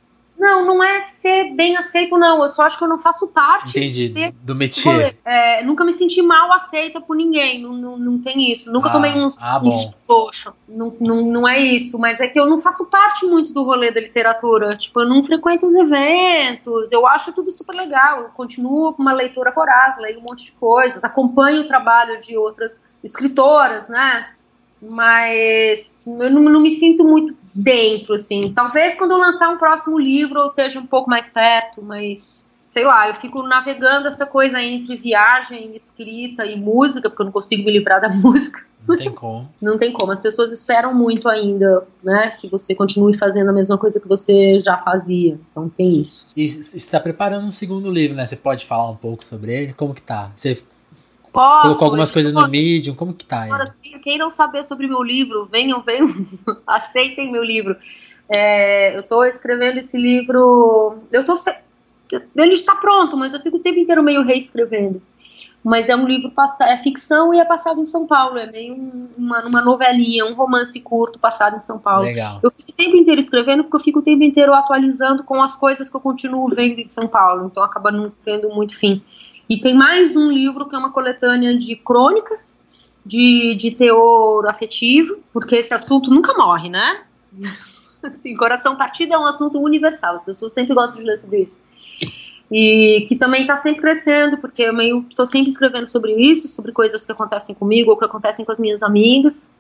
Não, não é ser bem aceito, não. Eu só acho que eu não faço parte Entendi, de, do métier. É, nunca me senti mal aceita por ninguém. Não, não, não tem isso. Nunca ah, tomei uns, ah, uns Não, não, não é isso. Mas é que eu não faço parte muito do rolê da literatura. Tipo, eu não frequento os eventos. Eu acho tudo super legal. Eu continuo com uma leitura voraz, leio um monte de coisas, acompanho o trabalho de outras escritoras, né? Mas eu não, não me sinto muito dentro, assim. Talvez quando eu lançar um próximo livro eu esteja um pouco mais perto, mas sei lá, eu fico navegando essa coisa entre viagem, escrita e música, porque eu não consigo me livrar da música. Não tem como. não tem como. As pessoas esperam muito ainda, né? Que você continue fazendo a mesma coisa que você já fazia. Então tem isso. E você está preparando um segundo livro, né? Você pode falar um pouco sobre ele? Como que tá? Você Posso, colocou algumas coisas no Medium? Como que tá Agora, quem não saber sobre meu livro, venham, venham, aceitem meu livro. É, eu estou escrevendo esse livro. Eu tô. Ele está pronto, mas eu fico o tempo inteiro meio reescrevendo. Mas é um livro, é ficção e é passado em São Paulo. É meio uma, uma novelinha, um romance curto passado em São Paulo. Legal. Eu fico o tempo inteiro escrevendo porque eu fico o tempo inteiro atualizando com as coisas que eu continuo vendo em São Paulo. Então acaba não tendo muito fim. E tem mais um livro que é uma coletânea de crônicas de, de teor afetivo, porque esse assunto nunca morre, né? Assim, coração partido é um assunto universal, as pessoas sempre gostam de ler sobre isso. E que também está sempre crescendo, porque eu meio estou sempre escrevendo sobre isso, sobre coisas que acontecem comigo ou que acontecem com as minhas amigas.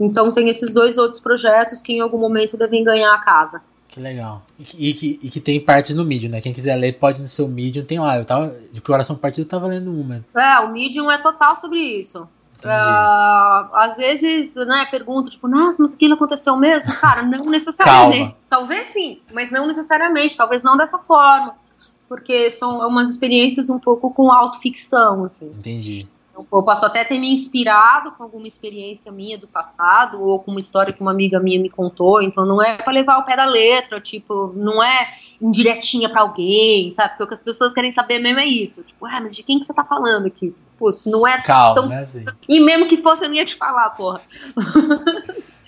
Então tem esses dois outros projetos que em algum momento devem ganhar a casa. Que legal. E que, e que, e que tem partes no Medium, né? Quem quiser ler pode no seu Medium. Tem lá, eu tava. De coração partido eu tava lendo uma. É, o Medium é total sobre isso. Uh, às vezes, né, pergunta, tipo, nossa, mas aquilo aconteceu mesmo? Cara, não necessariamente. Talvez sim, mas não necessariamente, talvez não dessa forma. Porque são umas experiências um pouco com autoficção, assim. Entendi. Eu posso até ter me inspirado com alguma experiência minha do passado ou com uma história que uma amiga minha me contou. Então não é para levar o pé da letra, tipo, não é indiretinha para alguém, sabe? Porque o que as pessoas querem saber mesmo é isso. Tipo, ah, mas de quem que você tá falando aqui? Putz, não é Calma, tão. Né. E mesmo que fosse, eu não ia te falar, porra.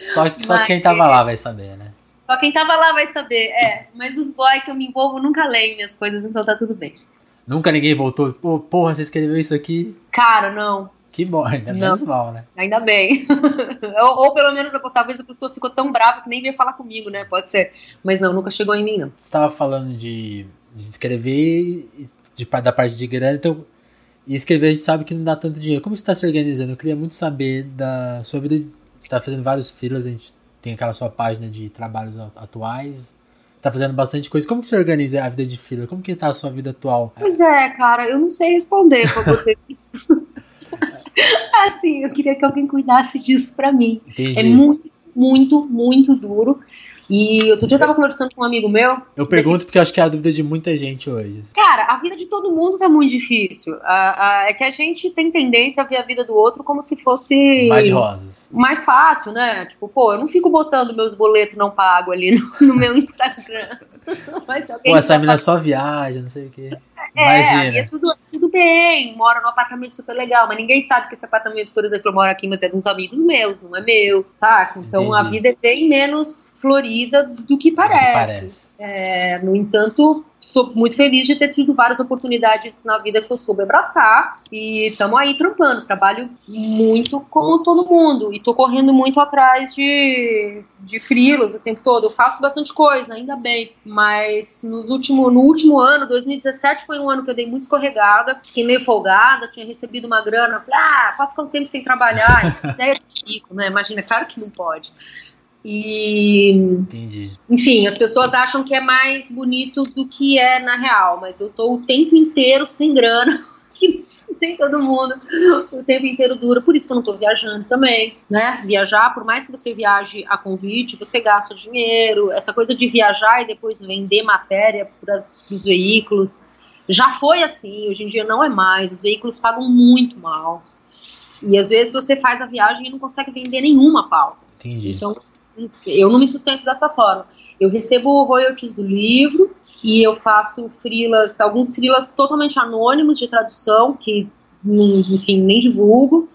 Só, só quem tava lá vai saber, né? Só quem tava lá vai saber, é. Mas os boys que eu me envolvo nunca leem minhas coisas, então tá tudo bem. Nunca ninguém voltou. Pô, porra, você escreveu isso aqui? Cara, não. Que bom, ainda não. menos mal, né? Ainda bem. ou, ou, pelo menos talvez a pessoa ficou tão brava que nem veio falar comigo, né? Pode ser. Mas não, nunca chegou em mim, não. Você tava falando de, de escrever de, da parte de grana, então. E escrever a gente sabe que não dá tanto dinheiro. Como você está se organizando? Eu queria muito saber da sua vida. Você está fazendo vários filas, a gente tem aquela sua página de trabalhos atuais tá fazendo bastante coisa. Como que você organiza a vida de fila? Como que tá a sua vida atual? Pois é, cara, eu não sei responder pra você. assim, eu queria que alguém cuidasse disso pra mim. Entendi. É muito, muito, muito duro. E outro dia eu tava conversando com um amigo meu. Eu pergunto porque eu acho que é a dúvida de muita gente hoje. Cara, a vida de todo mundo tá muito difícil. é que a gente tem tendência a ver a vida do outro como se fosse. Mais rosas. Mais fácil, né? Tipo, pô, eu não fico botando meus boletos não pago ali no, no meu Instagram. Mas pô, essa menina só viaja, não sei o quê. É, Imagina. É tudo, tudo bem, mora num apartamento super legal, mas ninguém sabe que esse apartamento, por exemplo, eu moro aqui, mas é de uns amigos meus, não é meu, saca? Então Entendi. a vida é bem menos florida do que parece. Parece. É, no entanto, sou muito feliz de ter tido várias oportunidades na vida que eu soube abraçar e estamos aí trampando. Trabalho muito como todo mundo e tô correndo muito atrás de, de frilos o tempo todo. Eu faço bastante coisa, ainda bem, mas nos último, no último ano, 2017 foi um ano que eu dei muito escorregada, fiquei meio folgada, tinha recebido uma grana, falei, ah, passo quanto tempo sem trabalhar, ideia de rico, né? Imagina, claro que não pode. E. Entendi. Enfim, as pessoas acham que é mais bonito do que é na real, mas eu tô o tempo inteiro sem grana, que tem todo mundo, o tempo inteiro dura, por isso que eu não tô viajando também, né? Viajar, por mais que você viaje a convite, você gasta dinheiro, essa coisa de viajar e depois vender matéria para os veículos. Já foi assim, hoje em dia não é mais, os veículos pagam muito mal. E às vezes você faz a viagem e não consegue vender nenhuma pauta. Entendi. Então, eu não me sustento dessa forma. Eu recebo royalties do livro e eu faço frilas, alguns frilas totalmente anônimos de tradução, que, enfim, nem divulgo.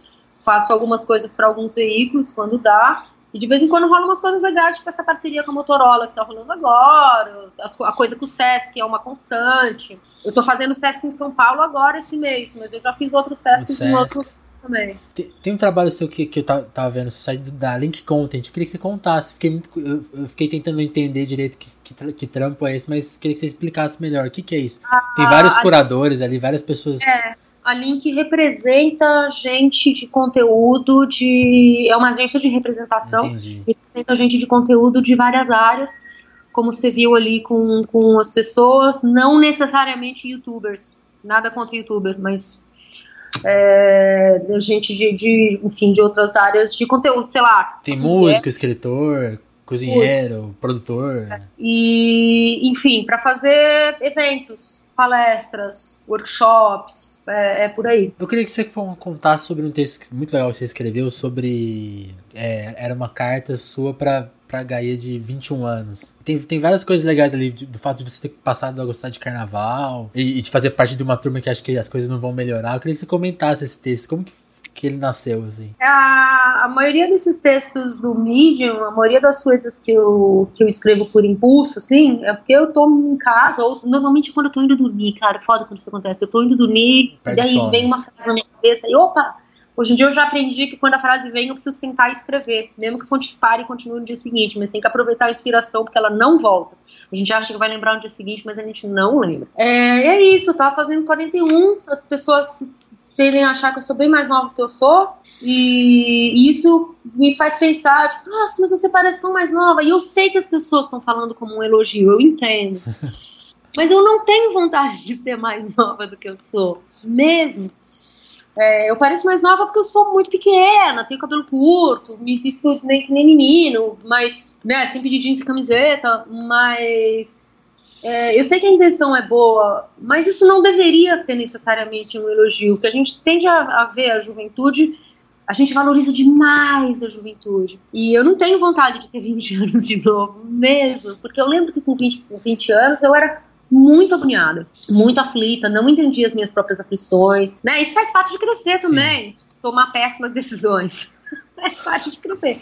Faço algumas coisas para alguns veículos quando dá. E de vez em quando rola umas coisas legais, tipo essa parceria com a Motorola que tá rolando agora, a coisa com o Sesc, que é uma constante. Eu tô fazendo Sesc em São Paulo agora esse mês, mas eu já fiz outros Sesc em outros também. Tem, tem, um trabalho seu que, que eu tava, tava vendo, você sai da Link Content. Eu queria que você contasse. Fiquei muito, eu, eu fiquei tentando entender direito que, que, que, trampo é esse, mas queria que você explicasse melhor. O que, que é isso? Ah, tem vários curadores ali, várias pessoas. É. A Link representa gente de conteúdo de. É uma agência de representação. Entendi. Representa gente de conteúdo de várias áreas, como você viu ali com, com as pessoas, não necessariamente youtubers. Nada contra youtuber, mas é, gente de, de, enfim, de outras áreas de conteúdo, sei lá. Tem músico, é. escritor, cozinheiro, músico. produtor. E, enfim, para fazer eventos, palestras, workshops, é, é, por aí. Eu queria que você contasse sobre um texto muito legal que você escreveu sobre. É, era uma carta sua para pra Gaia de 21 anos. Tem, tem várias coisas legais ali, do fato de você ter passado a gostar de carnaval e, e de fazer parte de uma turma que acha que as coisas não vão melhorar. Eu queria que você comentasse esse texto. Como que que ele nasceu, assim? A, a maioria desses textos do Medium, a maioria das coisas que eu, que eu escrevo por impulso, assim, é porque eu tô em casa, ou normalmente quando eu tô indo dormir, cara, foda quando isso acontece. Eu tô indo dormir, Perde daí sono. vem uma frase na minha cabeça e opa, Hoje em dia eu já aprendi que quando a frase vem eu preciso sentar e escrever, mesmo que pare e continue no dia seguinte, mas tem que aproveitar a inspiração porque ela não volta. A gente acha que vai lembrar no dia seguinte, mas a gente não lembra. É, é isso, eu tava fazendo 41, as pessoas tendem a achar que eu sou bem mais nova do que eu sou, e isso me faz pensar, tipo, nossa, mas você parece tão mais nova. E eu sei que as pessoas estão falando como um elogio, eu entendo. mas eu não tenho vontade de ser mais nova do que eu sou, mesmo. É, eu pareço mais nova porque eu sou muito pequena, tenho cabelo curto, me visto nem, nem menino, mas, né, sempre de jeans e camiseta, mas é, eu sei que a intenção é boa, mas isso não deveria ser necessariamente um elogio, que a gente tende a, a ver a juventude, a gente valoriza demais a juventude. E eu não tenho vontade de ter 20 anos de novo, mesmo, porque eu lembro que com 20, com 20 anos eu era muito agoniada, muito aflita, não entendia as minhas próprias aflições, né? Isso faz parte de crescer também, Sim. tomar péssimas decisões. é parte de crescer.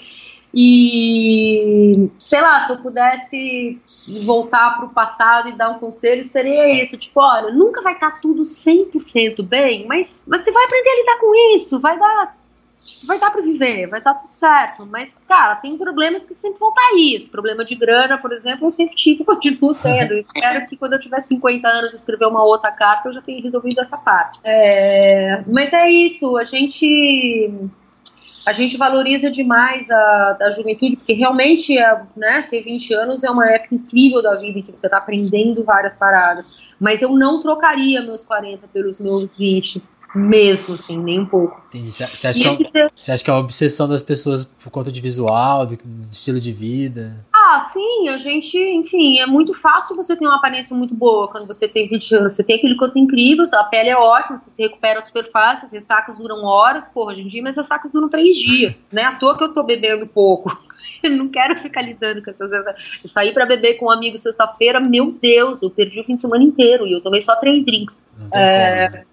E sei lá, se eu pudesse voltar para o passado e dar um conselho, seria esse: tipo, olha, nunca vai estar tá tudo 100% bem, mas, mas você vai aprender a lidar com isso, vai dar vai dar para viver, vai estar tudo certo. Mas, cara, tem problemas que sempre vão estar tá aí. Esse problema de grana, por exemplo, eu sempre tive e continuo tendo. espero que quando eu tiver 50 anos escrever uma outra carta, eu já tenha resolvido essa parte. É, mas é isso, a gente a gente valoriza demais a, a juventude, porque realmente é, né, ter 20 anos é uma época incrível da vida em que você está aprendendo várias paradas. Mas eu não trocaria meus 40 pelos meus 20 mesmo, assim, nem um pouco. Você acha, que é, você acha que é uma obsessão das pessoas por conta de visual, de, de estilo de vida? Ah, sim, a gente, enfim, é muito fácil você ter uma aparência muito boa quando você tem 20 anos. Você tem aquele corpo incrível, a pele é ótima, você se recupera super fácil, as ressacas duram horas, porra, hoje em dia minhas ressacas duram três dias, né? À toa que eu tô bebendo pouco. Eu não quero ficar lidando com essas. Eu saí pra beber com um amigo sexta-feira, meu Deus, eu perdi o fim de semana inteiro e eu tomei só três drinks. É, como, né?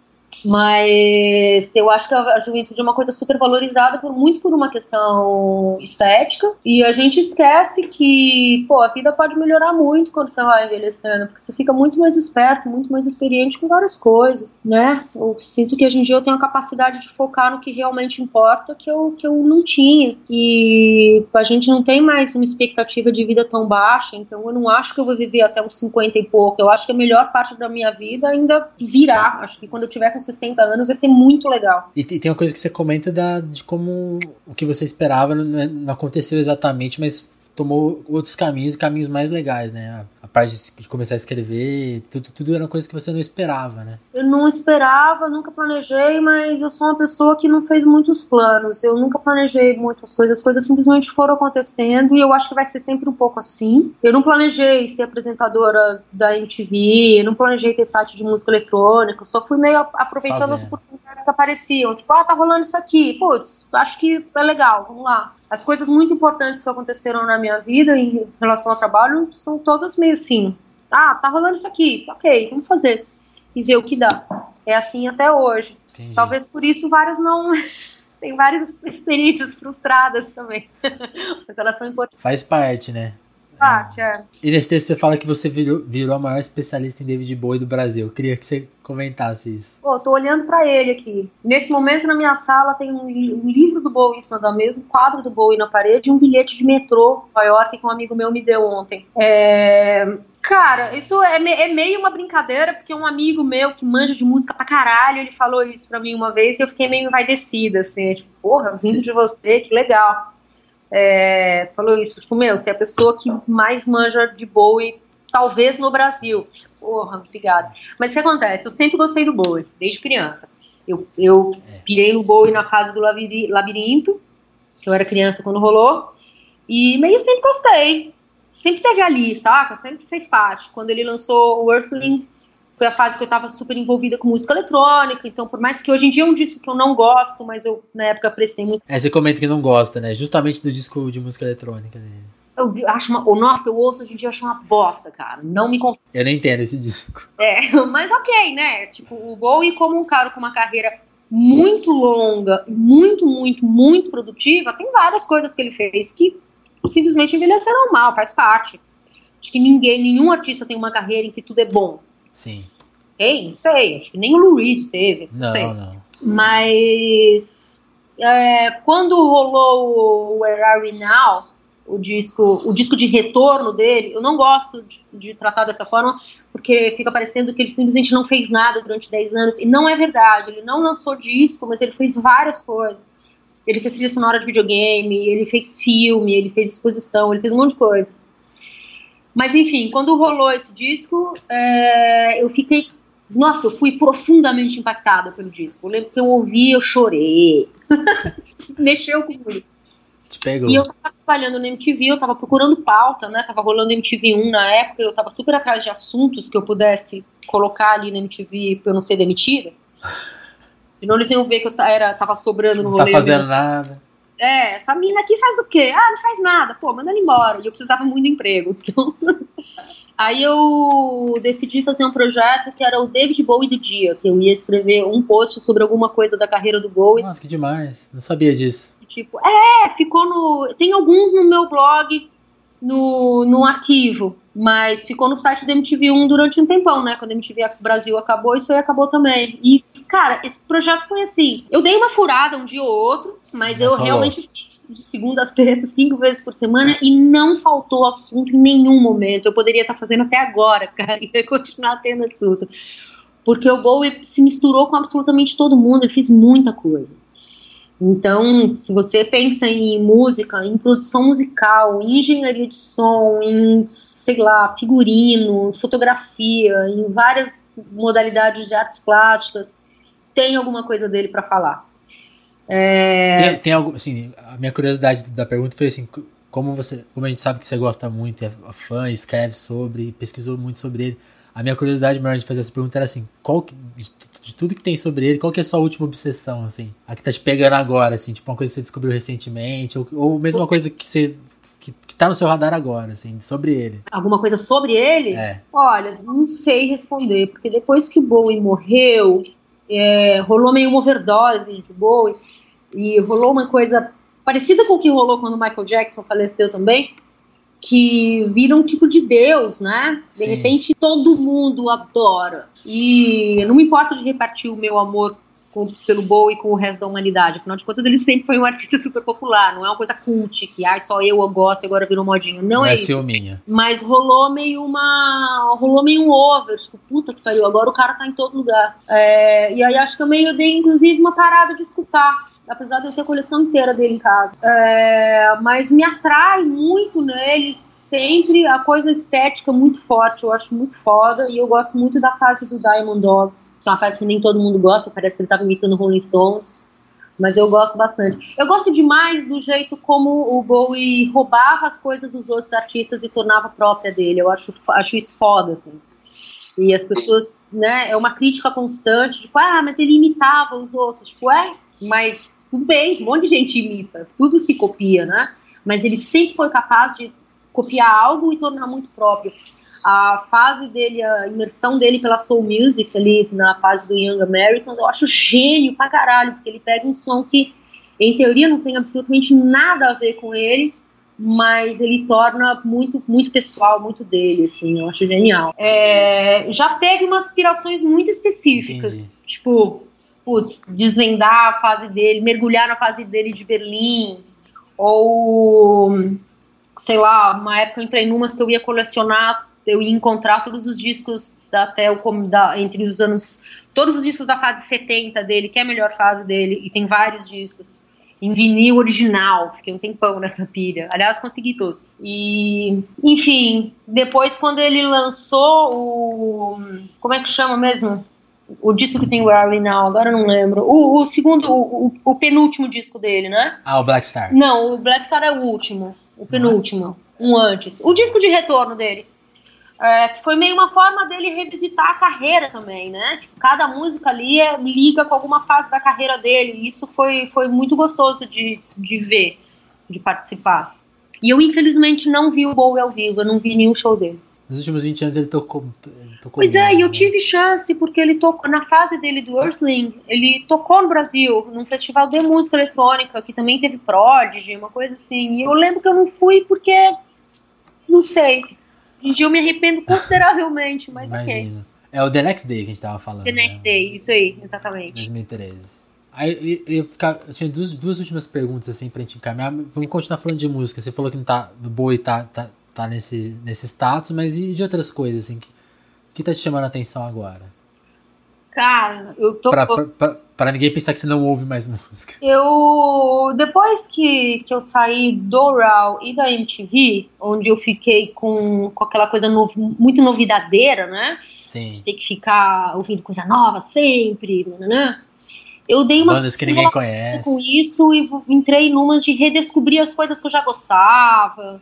Mas eu acho que a juventude é uma coisa super valorizada por, muito por uma questão estética. E a gente esquece que, pô, a vida pode melhorar muito quando você vai envelhecendo, porque você fica muito mais esperto, muito mais experiente com várias coisas, né? Eu sinto que hoje em dia eu tenho a capacidade de focar no que realmente importa que eu, que eu não tinha. E a gente não tem mais uma expectativa de vida tão baixa, então eu não acho que eu vou viver até uns 50 e pouco. Eu acho que a melhor parte da minha vida ainda virá. Acho que quando eu tiver com 60 anos vai ser muito legal. E, tem uma coisa que você comenta da, de como o que você esperava não aconteceu exatamente, mas tomou outros caminhos, caminhos mais legais, né? A, a parte de começar a escrever, tudo, tudo era coisa que você não esperava, né? Eu não esperava, nunca planejei, mas eu sou uma pessoa que não fez muitos planos. Eu nunca planejei muitas coisas, as coisas simplesmente foram acontecendo e eu acho que vai ser sempre um pouco assim. Eu não planejei ser apresentadora da MTV, eu não planejei ter site de música eletrônica, eu só fui meio aproveitando Fazendo. as oportunidades que apareciam. Tipo, ah, tá rolando isso aqui, putz, acho que é legal, vamos lá. As coisas muito importantes que aconteceram na minha vida em relação ao trabalho são todas meio assim. Ah, tá rolando isso aqui, ok, vamos fazer. E ver o que dá. É assim até hoje. Entendi. Talvez por isso várias não. Tem várias experiências frustradas também. Mas elas são importantes. Faz parte, né? Parte, é. E nesse texto você fala que você virou, virou a maior especialista em David Bowie do Brasil. Eu queria que você comentasse isso. Pô, tô olhando para ele aqui. Nesse momento na minha sala tem um, um, livro do Bowie em cima da mesa, um quadro do Bowie na parede e um bilhete de metrô Nova York que um amigo meu me deu ontem. É... Cara, isso é, me, é, meio uma brincadeira, porque um amigo meu que manja de música pra caralho, ele falou isso pra mim uma vez e eu fiquei meio envaidecida, assim, tipo, porra, vindo de você, que legal é, falou isso, tipo, meu, você é a pessoa que mais manja de Bowie, talvez no Brasil. Porra, obrigada. Mas o que acontece? Eu sempre gostei do Bowie, desde criança. Eu, eu é. pirei no Bowie na fase do labirinto, que eu era criança quando rolou, e meio sempre gostei. Sempre teve ali, saca? Sempre fez parte. Quando ele lançou o Earthling, foi a fase que eu tava super envolvida com música eletrônica, então por mais que hoje em dia é um disco que eu não gosto, mas eu na época prestei muito. É, você comenta que não gosta, né? Justamente do disco de música eletrônica dele. Eu acho uma. Oh, nossa, eu ouço hoje em dia, eu acho uma bosta, cara. Não me confio. Eu não entendo esse disco. É, mas ok, né? Tipo, o Bowie, como um cara com uma carreira muito longa, muito, muito, muito produtiva, tem várias coisas que ele fez que simplesmente envelheceram mal, faz parte. Acho que ninguém, nenhum artista tem uma carreira em que tudo é bom. Sim. Tem? Não sei. Acho que nem o Lou Reed teve. Não, não sei. Não. Mas é, quando rolou o Where Are We Now, o disco, o disco de retorno dele, eu não gosto de, de, tratar dessa forma, porque fica parecendo que ele simplesmente não fez nada durante 10 anos, e não é verdade, ele não lançou disco, mas ele fez várias coisas. Ele fez trilha sonora de videogame, ele fez filme, ele fez exposição, ele fez um monte de coisas. Mas enfim, quando rolou esse disco, é, eu fiquei. Nossa, eu fui profundamente impactada pelo disco. Eu lembro que eu ouvi, eu chorei. Mexeu comigo. Te pegou. E eu tava trabalhando no MTV, eu tava procurando pauta, né? Tava rolando MTV 1 na época, eu tava super atrás de assuntos que eu pudesse colocar ali no MTV pra eu não ser demitida. Senão eles iam ver que eu era, tava sobrando no rolê. Não tá fazendo nada. É, essa mina aqui faz o quê? Ah, não faz nada. Pô, manda ela embora. E eu precisava muito de emprego. Então... Aí eu decidi fazer um projeto que era o David Bowie do dia, que eu ia escrever um post sobre alguma coisa da carreira do Bowie. Nossa, que demais. Não sabia disso. Tipo, é, ficou no. Tem alguns no meu blog, no, no arquivo, mas ficou no site da MTV1 durante um tempão, né? Quando a MTV Brasil acabou, isso aí acabou também. E, cara, esse projeto foi assim. Eu dei uma furada um dia ou outro, mas, eu realmente fiz de segunda a sexta, cinco vezes por semana, e não faltou assunto em nenhum momento. Eu poderia estar fazendo até agora, cara, e continuar tendo assunto. Porque o Bowie se misturou com absolutamente todo mundo, ele fez muita coisa. Então, se você pensa em música, em produção musical, em engenharia de som, em, sei lá, figurino, fotografia, em várias modalidades de artes plásticas, tem alguma coisa dele para falar. É... Tem, tem algo, assim, a minha curiosidade da pergunta foi assim, como você, como a gente sabe que você gosta muito, é fã, escreve sobre, pesquisou muito sobre ele. A minha curiosidade maior de fazer essa pergunta era assim, qual que, de, de, tudo que tem sobre ele, qual que é a sua última obsessão, assim? A que tá te pegando agora, assim, tipo uma coisa que você descobriu recentemente, ou, ou mesmo uma coisa que você que, que tá no seu radar agora, assim, sobre ele. Alguma coisa sobre ele? É. Olha, não sei responder, porque depois que o Bowie morreu, é, rolou meio uma overdose de Bowie. E rolou uma coisa parecida com o que rolou quando o Michael Jackson faleceu também, que vira um tipo de Deus, né? De Sim. repente todo mundo adora. E não me importa de repartir o meu amor com, pelo Bowie com o resto da humanidade. Afinal de contas, ele sempre foi um artista super popular. Não é uma coisa cult, que ah, só eu, eu gosto e agora virou modinho. Não, não é, é isso. Minha. Mas rolou meio uma. rolou meio um over. Tipo, puta que pariu, agora o cara tá em todo lugar. É, e aí acho que eu meio dei, inclusive, uma parada de escutar apesar de eu ter a coleção inteira dele em casa. É, mas me atrai muito nele sempre a coisa estética muito forte, eu acho muito foda, e eu gosto muito da fase do Diamond Dogs, é uma fase que nem todo mundo gosta, parece que ele tava imitando Rolling Stones, mas eu gosto bastante. Eu gosto demais do jeito como o Bowie roubava as coisas dos outros artistas e tornava própria dele, eu acho, acho isso foda, assim. E as pessoas, né, é uma crítica constante, tipo, ah, mas ele imitava os outros, tipo, é, mas tudo bem, um monte de gente imita, tudo se copia, né? Mas ele sempre foi capaz de copiar algo e tornar muito próprio. A fase dele, a imersão dele pela soul music ali na fase do Young Americans, eu acho gênio pra caralho, porque ele pega um som que, em teoria, não tem absolutamente nada a ver com ele, mas ele torna muito, muito pessoal, muito dele, assim, eu acho genial. É, já teve umas inspirações muito específicas, Entendi. tipo, putz, desvendar a fase dele, mergulhar na fase dele de Berlim, ou sei lá, uma época eu entrei numas que eu ia colecionar, eu ia encontrar todos os discos da, até o da, entre os anos, todos os discos da fase 70 dele, que é a melhor fase dele, e tem vários discos em vinil original, fiquei um tempão nessa pilha. Aliás, consegui todos. E, enfim, depois quando ele lançou o. Como é que chama mesmo? O disco que tem Are We Now, agora eu não lembro. O, o segundo, o, o, penúltimo disco dele, né? Ah, o Black Star. Não, o Black Star é o último, o penúltimo, um antes. O disco de retorno dele. É, que foi meio uma forma dele revisitar a carreira também, né? Tipo, cada música ali é, liga com alguma fase da carreira dele. E isso foi, foi muito gostoso de, de ver, de participar. E eu, infelizmente, não vi o Bowie ao vivo, eu não vi nenhum show dele. Nos últimos 20 anos ele tocou. tocou pois é, e eu né? tive chance, porque ele tocou na fase dele do Earthling, ele tocou no Brasil, num festival de música eletrônica, que também teve Prodigy, uma coisa assim. E eu lembro que eu não fui porque. Não sei. Um dia eu me arrependo consideravelmente, mas Imagina. ok. É o The Next Day que a gente tava falando. The Next né? Day, isso aí, exatamente. 2013. Aí eu, eu, ficar, eu tinha duas, duas últimas perguntas assim pra gente encaminhar. Vamos continuar falando de música. Você falou que não tá. Do boi tá, tá, tá nesse, nesse status, mas e de outras coisas, assim, que, que tá te chamando a atenção agora? Cara, eu tô. Pra, pra, pra, pra, ninguém pensar que você não ouve mais música. Eu. Depois que, que eu saí do RAW e da MTV, onde eu fiquei com, com aquela coisa no, muito novidadeira, né? Sim. De ter que ficar ouvindo coisa nova sempre, né? Eu dei uma bandas que ninguém conhece com isso e entrei numas de redescobrir as coisas que eu já gostava.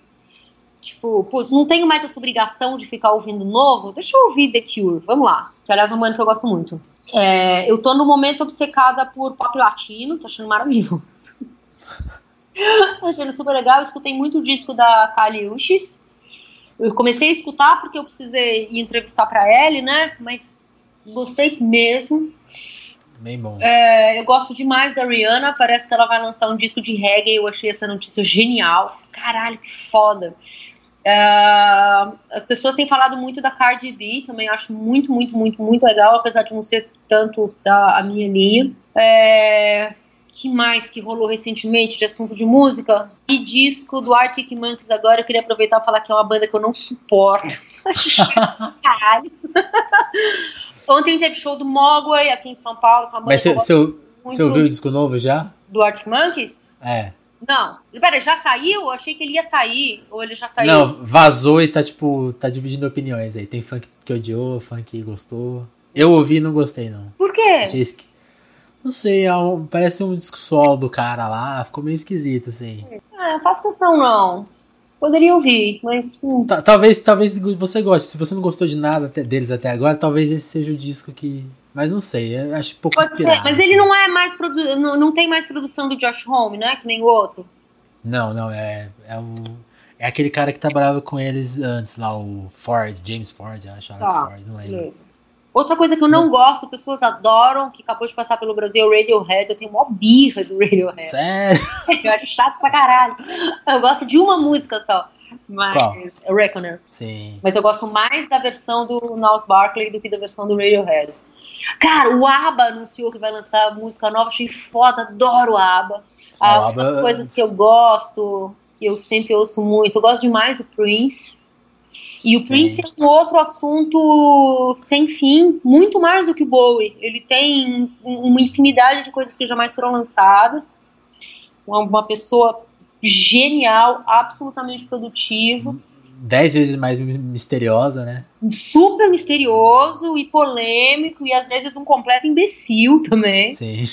Tipo, putz, não tenho mais essa obrigação de ficar ouvindo novo, deixa eu ouvir The Cure, vamos lá. Que aliás é um banda que eu gosto muito. É, eu tô no momento obcecada por pop latino, tô achando maravilhoso. tô achando super legal, eu escutei muito o disco da Kali Uchis. Eu comecei a escutar porque eu precisei ir entrevistar para ele, né? Mas gostei mesmo. Bem bom. É, eu gosto demais da Rihanna. Parece que ela vai lançar um disco de reggae. Eu achei essa notícia genial. Caralho, que foda. É, as pessoas têm falado muito da Cardi B. Também acho muito, muito, muito, muito legal. Apesar de não ser tanto da a minha linha. É, que mais que rolou recentemente de assunto de música? E disco do Arctic Monkeys agora. Eu queria aproveitar e falar que é uma banda que eu não suporto. Caralho. Ontem teve show do Mogwai aqui em São Paulo. Com a Mas você ouviu o disco novo já? Do Arctic Monkeys? É. Não. Pera, já saiu? Eu achei que ele ia sair. Ou ele já saiu? Não, vazou e tá, tipo, tá dividindo opiniões aí. Tem funk que odiou, funk que gostou. Eu ouvi e não gostei, não. Por quê? Achei que não sei, é um, parece um disco solo do cara lá, ficou meio esquisito, assim. Ah, não faço questão não. Poderia ouvir, mas. Hum. Talvez, talvez você goste. Se você não gostou de nada deles até agora, talvez esse seja o disco que. Mas não sei, acho pouco Pode inspirado, ser, mas assim. ele não é mais produ... não, não tem mais produção do Josh Home, né? Que nem o outro. Não, não, é, é o. É aquele cara que trabalhava com eles antes lá, o Ford, James Ford, acho, Alex tá, Ford, não lembro. Beleza. Outra coisa que eu não gosto, pessoas adoram, que acabou de passar pelo Brasil, é o Radiohead. Eu tenho uma birra do Radiohead. Sério? eu acho chato pra caralho. Eu gosto de uma música só. Mas Qual? É Reckoner. Sim. Mas eu gosto mais da versão do Niles Barkley do que da versão do Radiohead. Cara, o ABBA anunciou que vai lançar música nova, achei foda, adoro o ABBA. Ah, As coisas que eu gosto, que eu sempre ouço muito. Eu gosto demais do Prince. E o Sim. Prince é um outro assunto sem fim, muito mais do que o Bowie. Ele tem uma infinidade de coisas que jamais foram lançadas. Uma pessoa genial, absolutamente produtiva. Dez vezes mais misteriosa, né? Super misterioso e polêmico, e às vezes um completo imbecil também. Sim.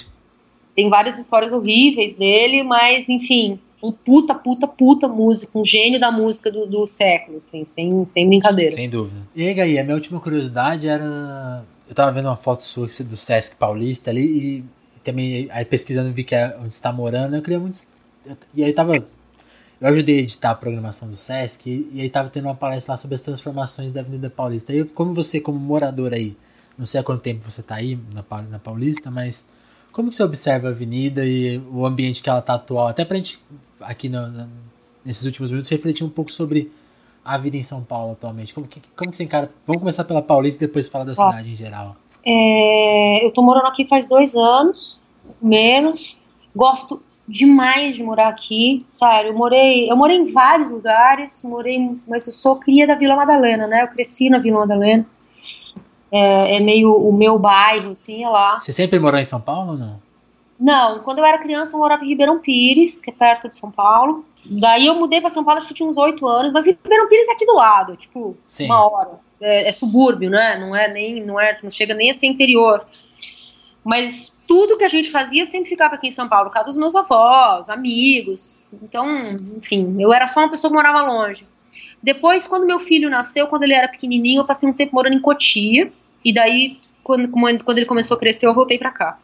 Tem várias histórias horríveis dele, mas enfim, um puta, puta, puta músico, um gênio da música do, do século, assim, sem, sem brincadeira. Sem dúvida. E aí, Gaí, a minha última curiosidade era. Eu tava vendo uma foto sua do Sesc Paulista ali e também aí pesquisando vi que é onde está morando. Eu queria muito. E aí tava. Eu ajudei a editar a programação do Sesc e, aí tava tendo uma palestra lá sobre as transformações da Avenida Paulista. E eu, como você, como morador aí, não sei há quanto tempo você tá aí na, na Paulista, mas como que você observa a avenida e o ambiente que ela tá atual? Até pra gente aqui no, no, nesses últimos minutos refletir um pouco sobre a vida em São Paulo atualmente. Como que, como que você encara? Vamos começar pela Paulista e depois falar da cidade em geral. É, eu tô morando aqui faz dois anos, menos. Gosto demais de morar aqui, sério. Eu morei, eu morei em vários lugares, morei, mas eu sou cria da Vila Madalena, né? Eu cresci na Vila Madalena. É, é meio o meu bairro, assim, é lá. Você sempre morou em São Paulo ou não? Não, quando eu era criança eu morava em Ribeirão Pires, que é perto de São Paulo. Daí eu mudei para São Paulo, acho que tinha uns oito anos, mas Ribeirão Pires é aqui do lado, tipo, Sim. uma hora. É, é, subúrbio, né? Não é nem, não é, não chega nem a ser interior. Mas tudo que a gente fazia sempre ficava aqui em São Paulo, casa dos meus avós, amigos. Então, enfim, eu era só uma pessoa que morava longe. Depois, quando meu filho nasceu, quando ele era pequenininho, eu passei um tempo morando em Cotia. E daí, quando, quando ele começou a crescer, eu voltei para cá.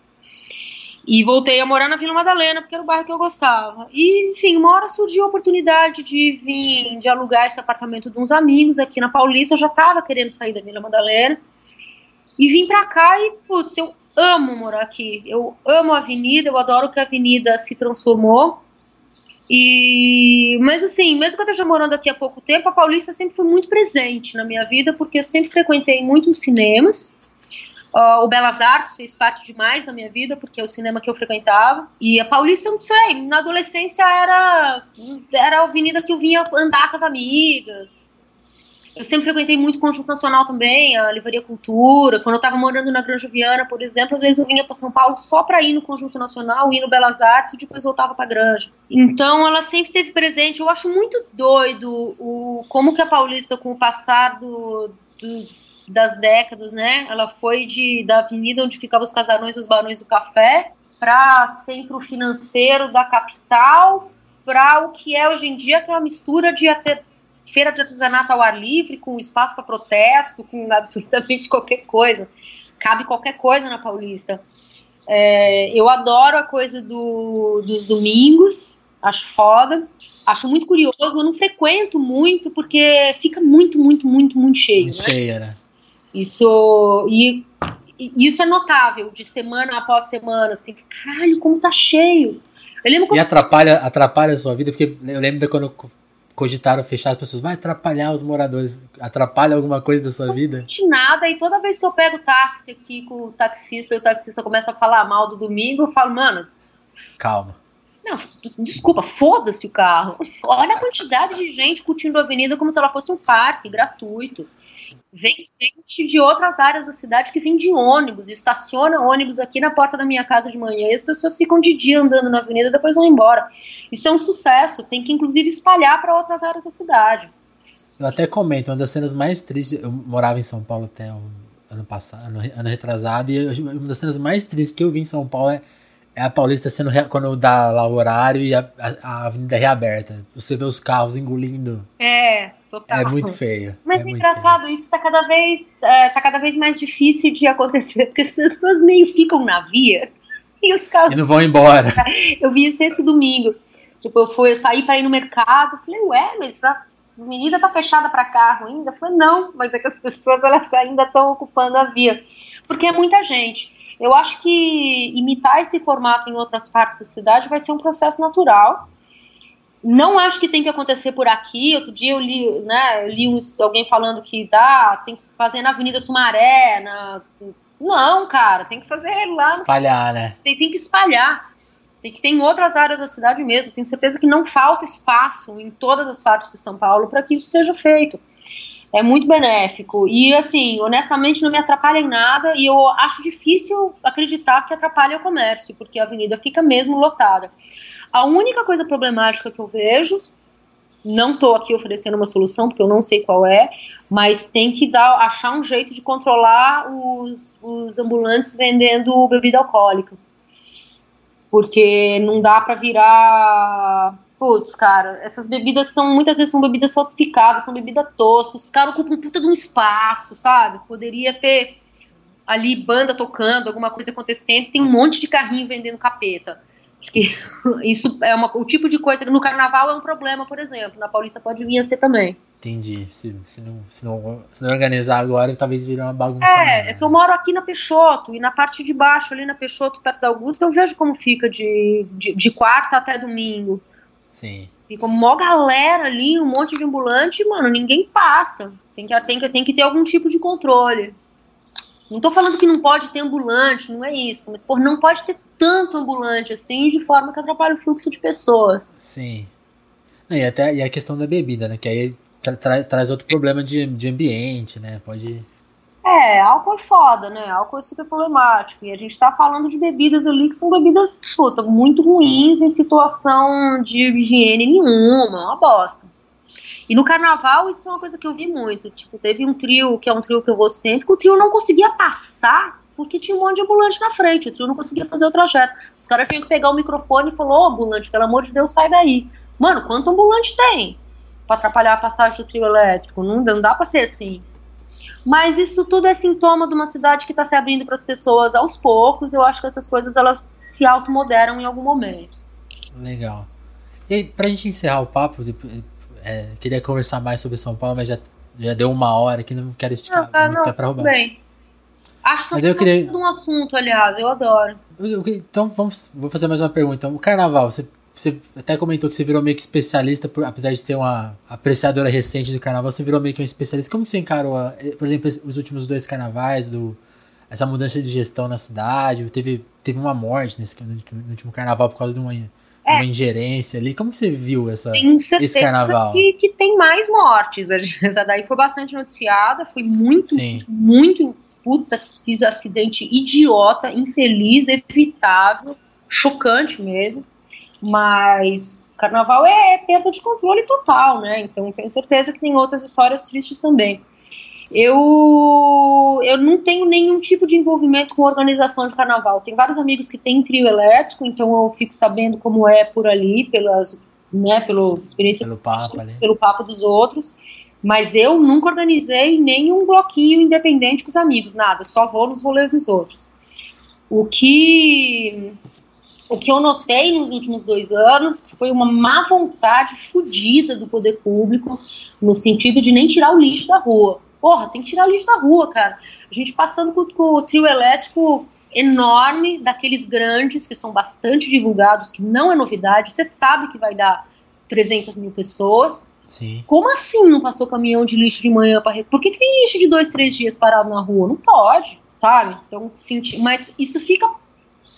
E voltei a morar na Vila Madalena, porque era o bairro que eu gostava. E, enfim, uma hora surgiu a oportunidade de vir, de alugar esse apartamento de uns amigos aqui na Paulista. Eu já tava querendo sair da Vila Madalena. E vim pra cá e, putz, eu amo morar aqui. Eu amo a avenida, eu adoro que a avenida se transformou. E, mas assim, mesmo que eu esteja morando aqui há pouco tempo, a Paulista sempre foi muito presente na minha vida, porque eu sempre frequentei muitos cinemas. Uh, o Belas Artes fez parte demais da minha vida, porque é o cinema que eu frequentava. E a Paulista, não sei, na adolescência era, era a avenida que eu vinha andar com as amigas, eu sempre frequentei muito Conjunto Nacional também, a Livraria Cultura. Quando eu estava morando na Granja Viana, por exemplo, às vezes eu vinha para São Paulo só para ir no Conjunto Nacional, ir no Belas Artes e depois voltava para a Granja. Então ela sempre teve presente. Eu acho muito doido o como que a Paulista, com o passar do, dos, das décadas, né? Ela foi de da avenida onde ficavam os casarões e os barões do café para centro financeiro da capital para o que é hoje em dia aquela mistura de até feira de artesanato ao ar livre, com espaço para protesto, com absolutamente qualquer coisa. Cabe qualquer coisa na Paulista. É, eu adoro a coisa do, dos domingos. Acho foda. Acho muito curioso. Eu não frequento muito porque fica muito, muito, muito, muito cheio. Muito né? cheia, né? Isso. E, e, isso é notável, de semana após semana. Assim, caralho, como tá cheio. Eu lembro e atrapalha, atrapalha a sua vida, porque eu lembro de quando cogitaram fechar as pessoas, vai atrapalhar os moradores, atrapalha alguma coisa da sua vida? Não nada, e toda vez que eu pego táxi aqui com o taxista e o taxista começa a falar mal do domingo, eu falo, mano. Calma. Não, desculpa, foda-se o carro. Olha a quantidade de gente curtindo a avenida como se ela fosse um parque gratuito. Vem gente de outras áreas da cidade que vem de ônibus, estaciona ônibus aqui na porta da minha casa de manhã e as pessoas ficam de dia andando na avenida e depois vão embora. Isso é um sucesso, tem que inclusive espalhar para outras áreas da cidade. Eu até comento, uma das cenas mais tristes, eu morava em São Paulo até um ano passado, ano, ano retrasado, e uma das cenas mais tristes que eu vi em São Paulo é, é a Paulista sendo, quando dá lá o horário e a, a, a avenida é reaberta. Você vê os carros engolindo. É, Total. É muito feio. Mas é engraçado, feio. isso tá cada vez é, tá cada vez mais difícil de acontecer, porque as pessoas meio ficam na via e os carros. E não vão embora. Eu vi isso esse domingo. Tipo, eu fui eu saí para ir no mercado, falei, ué, mas a avenida tá fechada para carro ainda? Eu falei, não, mas é que as pessoas elas ainda estão ocupando a via. Porque é muita gente. Eu acho que imitar esse formato em outras partes da cidade vai ser um processo natural não acho que tem que acontecer por aqui. Outro dia eu li, né, eu li um, alguém falando que dá, tem que fazer na Avenida Sumaré. Na... Não, cara, tem que fazer lá. Espalhar, no... né? Tem, tem que espalhar. Tem que ter em outras áreas da cidade mesmo. Tenho certeza que não falta espaço em todas as partes de São Paulo para que isso seja feito. É muito benéfico. E, assim, honestamente, não me atrapalha em nada. E eu acho difícil acreditar que atrapalha o comércio, porque a avenida fica mesmo lotada. A única coisa problemática que eu vejo, não estou aqui oferecendo uma solução, porque eu não sei qual é, mas tem que dar, achar um jeito de controlar os, os ambulantes vendendo bebida alcoólica. Porque não dá para virar. Putz, cara, essas bebidas são, muitas vezes são bebidas falsificadas, são bebidas toscas, os caras ocupam puta de um espaço, sabe? Poderia ter ali banda tocando, alguma coisa acontecendo, tem um monte de carrinho vendendo capeta. Acho que isso é uma, o tipo de coisa que no carnaval é um problema, por exemplo. Na Paulista pode vir a ser também. Entendi. Se, se, não, se, não, se não organizar agora, talvez vire uma bagunça. É, é que eu moro aqui na Peixoto, e na parte de baixo, ali na Peixoto, perto da Augusta, eu vejo como fica de, de, de quarta até domingo. Sim. Fica uma galera ali, um monte de ambulante, mano, ninguém passa. Tem que, tem, que, tem que ter algum tipo de controle. Não tô falando que não pode ter ambulante, não é isso, mas por não pode ter tanto ambulante assim, de forma que atrapalhe o fluxo de pessoas. Sim. E até e a questão da bebida, né? Que aí tra tra traz outro problema de, de ambiente, né? Pode. É, álcool é foda, né? Álcool é super problemático. E a gente tá falando de bebidas ali que são bebidas, puta, muito ruins em situação de higiene nenhuma, uma bosta. E no carnaval, isso é uma coisa que eu vi muito. Tipo, teve um trio, que é um trio que eu vou sempre, que o trio não conseguia passar porque tinha um monte de ambulante na frente. O trio não conseguia fazer o trajeto. Os caras tinham que pegar o microfone e falou: Ô, ambulante, pelo amor de Deus, sai daí. Mano, quanto ambulante tem para atrapalhar a passagem do trio elétrico? Não, não dá pra ser assim. Mas isso tudo é sintoma de uma cidade que está se abrindo para as pessoas aos poucos. Eu acho que essas coisas elas se automoderam em algum momento. Legal. E aí, pra gente encerrar o papo, é, queria conversar mais sobre São Paulo, mas já, já deu uma hora aqui, não quero esticar não, tá, muito não, pra roubar. Bem. Acho mas eu queria... um assunto, aliás, eu adoro. Então vamos, vou fazer mais uma pergunta. O carnaval, você, você até comentou que você virou meio que especialista, por, apesar de ser uma apreciadora recente do carnaval, você virou meio que um especialista. Como que você encarou, eh, por exemplo, os últimos dois carnavais, do, essa mudança de gestão na cidade? Teve, teve uma morte nesse, no, último carnaval por causa de uma é. uma ingerência ali. Como que você viu essa, esse carnaval? Que, que tem mais mortes. Essa daí foi bastante noticiada, foi muito, Sim. muito puta sido acidente idiota, infeliz, evitável, chocante mesmo. Mas carnaval é, é perda de controle total, né? Então tenho certeza que tem outras histórias tristes também. Eu, eu não tenho nenhum tipo de envolvimento com organização de carnaval. Tem vários amigos que têm trio elétrico, então eu fico sabendo como é por ali, pelas, né, pela experiência pelo papo, dos, pelo papo dos outros. Mas eu nunca organizei nenhum bloquinho independente com os amigos, nada. Só vou nos rolês dos outros. O que o que eu notei nos últimos dois anos foi uma má vontade fodida do poder público, no sentido de nem tirar o lixo da rua. Porra, tem que tirar o lixo da rua, cara. A gente passando com, com o trio elétrico enorme, daqueles grandes, que são bastante divulgados, que não é novidade, você sabe que vai dar 300 mil pessoas. Sim. Como assim não passou caminhão de lixo de manhã para Por que, que tem lixo de dois, três dias parado na rua? Não pode, sabe? Então, senti... mas isso fica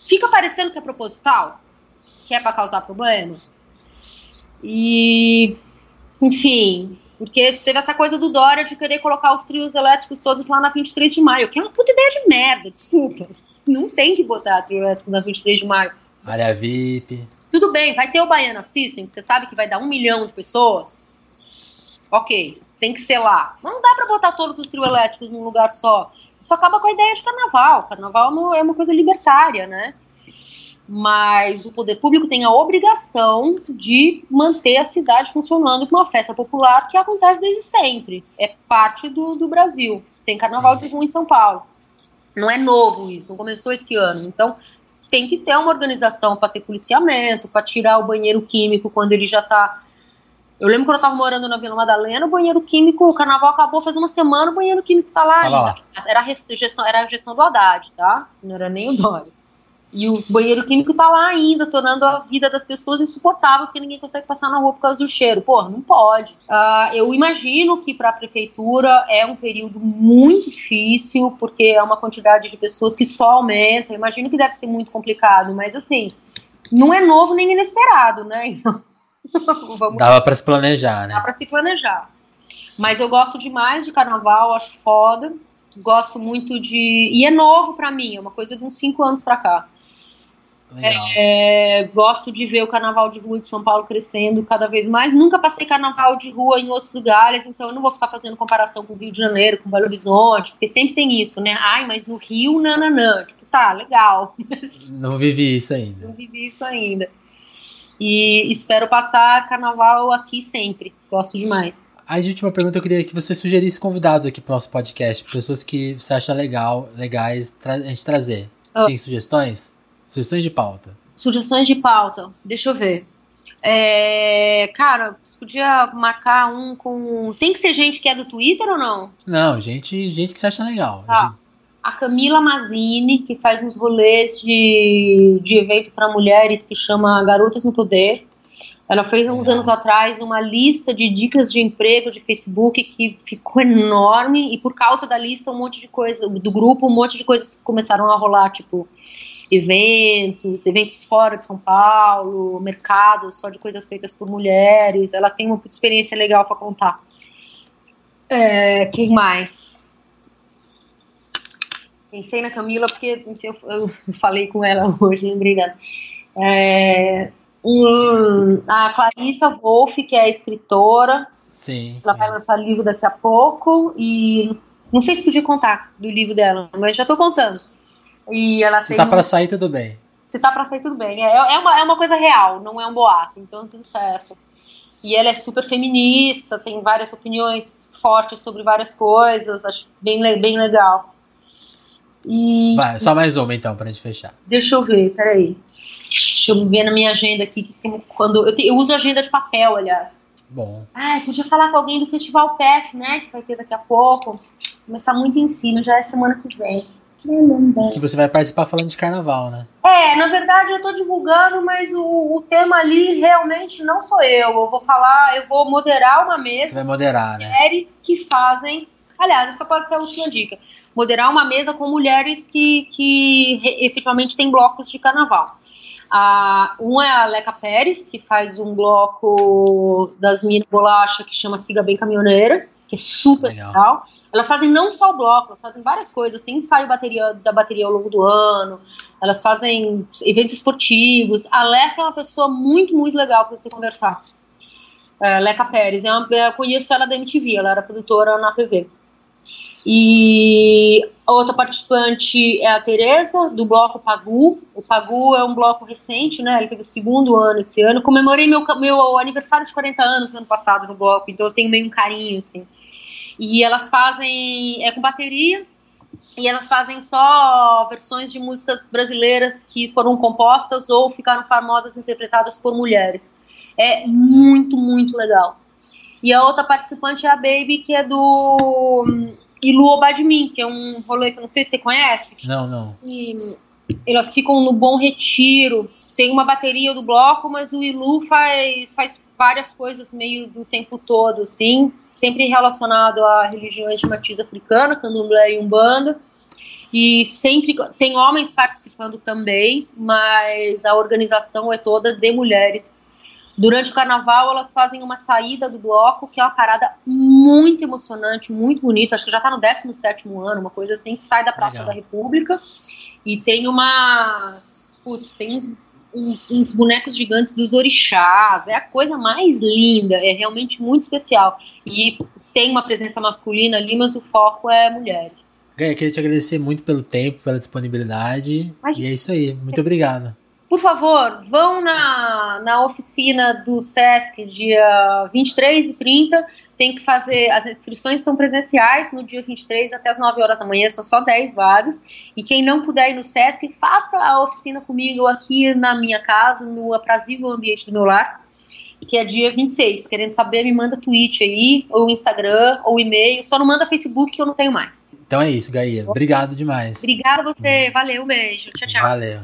fica parecendo que é proposital, que é para causar problema. E, enfim, porque teve essa coisa do Dória de querer colocar os trios elétricos todos lá na 23 de maio, que é uma puta ideia de merda, desculpa. Não tem que botar trio elétrico na 23 de maio. Área VIP. Tudo bem, vai ter o Baiana System, que você sabe que vai dar um milhão de pessoas. Ok, tem que ser lá. Mas não dá para botar todos os trios elétricos num lugar só. Isso acaba com a ideia de carnaval. Carnaval é uma coisa libertária, né? Mas o poder público tem a obrigação de manter a cidade funcionando com uma festa popular que acontece desde sempre. É parte do, do Brasil. Tem carnaval Sim. de rua em São Paulo. Não é novo isso, não começou esse ano. Então, tem que ter uma organização para ter policiamento, para tirar o banheiro químico quando ele já está eu lembro quando eu tava morando na Vila Madalena, o banheiro químico, o carnaval acabou faz uma semana, o banheiro químico tá lá ainda. Lá. Era, a gestão, era a gestão do Haddad, tá? Não era nem o Dória. E o banheiro químico tá lá ainda, tornando a vida das pessoas insuportável, porque ninguém consegue passar na rua por causa do cheiro. Pô, não pode. Uh, eu imagino que para a prefeitura é um período muito difícil, porque é uma quantidade de pessoas que só aumenta. Eu imagino que deve ser muito complicado, mas assim, não é novo nem inesperado, né? Então, Vamos... Dava para se planejar, né? Dá para se planejar. Mas eu gosto demais de carnaval, acho foda. Gosto muito de. E é novo para mim, é uma coisa de uns 5 anos para cá. É, gosto de ver o carnaval de rua de São Paulo crescendo cada vez mais. Nunca passei carnaval de rua em outros lugares, então eu não vou ficar fazendo comparação com o Rio de Janeiro, com Belo Horizonte, porque sempre tem isso, né? Ai, mas no Rio, nananã. Tipo, tá, legal. Não vivi isso ainda. Não vivi isso ainda. E espero passar carnaval aqui sempre. Gosto demais. De última pergunta, eu queria que você sugerisse convidados aqui pro nosso podcast, pessoas que você acha legal, legais a gente trazer. Você oh. tem sugestões? Sugestões de pauta. Sugestões de pauta. Deixa eu ver. É, cara, você podia marcar um com. Tem que ser gente que é do Twitter ou não? Não, gente, gente que você acha legal. Tá a Camila Mazini, que faz uns rolês de, de evento para mulheres que chama Garotas no Poder. Ela fez uns anos atrás uma lista de dicas de emprego de Facebook que ficou enorme e por causa da lista um monte de coisa, do grupo um monte de coisas começaram a rolar, tipo eventos, eventos fora de São Paulo, mercados só de coisas feitas por mulheres. Ela tem uma experiência legal para contar. É, quem mais? Pensei na Camila porque eu, eu falei com ela hoje, lembrei dela. É, a Clarissa Wolff, que é escritora. Sim. Ela vai lançar livro daqui a pouco e não sei se podia contar do livro dela, mas já estou contando. E ela se tá para sair, tudo bem. Se tá para sair, tudo bem. É, é, uma, é uma coisa real, não é um boato, então tudo certo. E ela é super feminista, tem várias opiniões fortes sobre várias coisas, acho bem, bem legal. E... Vai, só mais uma então, pra gente fechar. Deixa eu ver, peraí. Deixa eu ver na minha agenda aqui. Que tem, quando, eu, te, eu uso agenda de papel, aliás. Bom. Ah, podia falar com alguém do Festival PEF, né? Que vai ter daqui a pouco. Mas tá muito em cima, já é semana que vem. Que você vai participar falando de carnaval, né? É, na verdade eu tô divulgando, mas o, o tema ali realmente não sou eu. Eu vou falar, eu vou moderar uma mesa. Você vai moderar, né? Mulheres que fazem Aliás, essa pode ser a última dica. Moderar uma mesa com mulheres que, que efetivamente têm blocos de carnaval. Ah, um é a Leca Pérez, que faz um bloco das minas bolacha que chama Siga Bem Caminhoneira, que é super legal. legal. Elas fazem não só o bloco, elas fazem várias coisas. Tem ensaio bateria, da bateria ao longo do ano, elas fazem eventos esportivos. A Leca é uma pessoa muito, muito legal para você conversar. É, Leca Pérez, é uma, eu conheço ela da MTV, ela era produtora na TV. E a outra participante é a Tereza, do bloco Pagu. O Pagu é um bloco recente, né? Ele teve o segundo ano esse ano. Comemorei meu, meu aniversário de 40 anos ano passado no bloco, então eu tenho meio um carinho, assim. E elas fazem. É com bateria, e elas fazem só versões de músicas brasileiras que foram compostas ou ficaram famosas interpretadas por mulheres. É muito, muito legal. E a outra participante é a Baby, que é do hum, Ilu Obadmin, que é um rolê que eu não sei se você conhece. Não, não. E elas ficam no Bom Retiro. Tem uma bateria do bloco, mas o Ilu faz, faz várias coisas meio do tempo todo, assim, sempre relacionado a religiões de matiz africana, candomblé e umbanda. E sempre tem homens participando também, mas a organização é toda de mulheres. Durante o carnaval, elas fazem uma saída do bloco, que é uma parada muito emocionante, muito bonita. Acho que já está no 17 ano, uma coisa assim, que sai da Praça Legal. da República. E tem umas. Putz, tem uns, uns bonecos gigantes dos orixás. É a coisa mais linda, é realmente muito especial. E tem uma presença masculina ali, mas o foco é mulheres. Gaia, queria te agradecer muito pelo tempo, pela disponibilidade. e é isso aí. Muito obrigado. Por favor, vão na, na oficina do SESC dia 23 e 30 tem que fazer, as inscrições são presenciais no dia 23 até as 9 horas da manhã, são só 10 vagas. E quem não puder ir no SESC, faça a oficina comigo aqui na minha casa, no aprazível ambiente do meu lar, que é dia 26. Querendo saber, me manda tweet aí, ou Instagram, ou e-mail. Só não manda Facebook que eu não tenho mais. Então é isso, Gaia. Obrigado demais. Obrigada a você. Valeu, um beijo. Tchau, tchau. Valeu.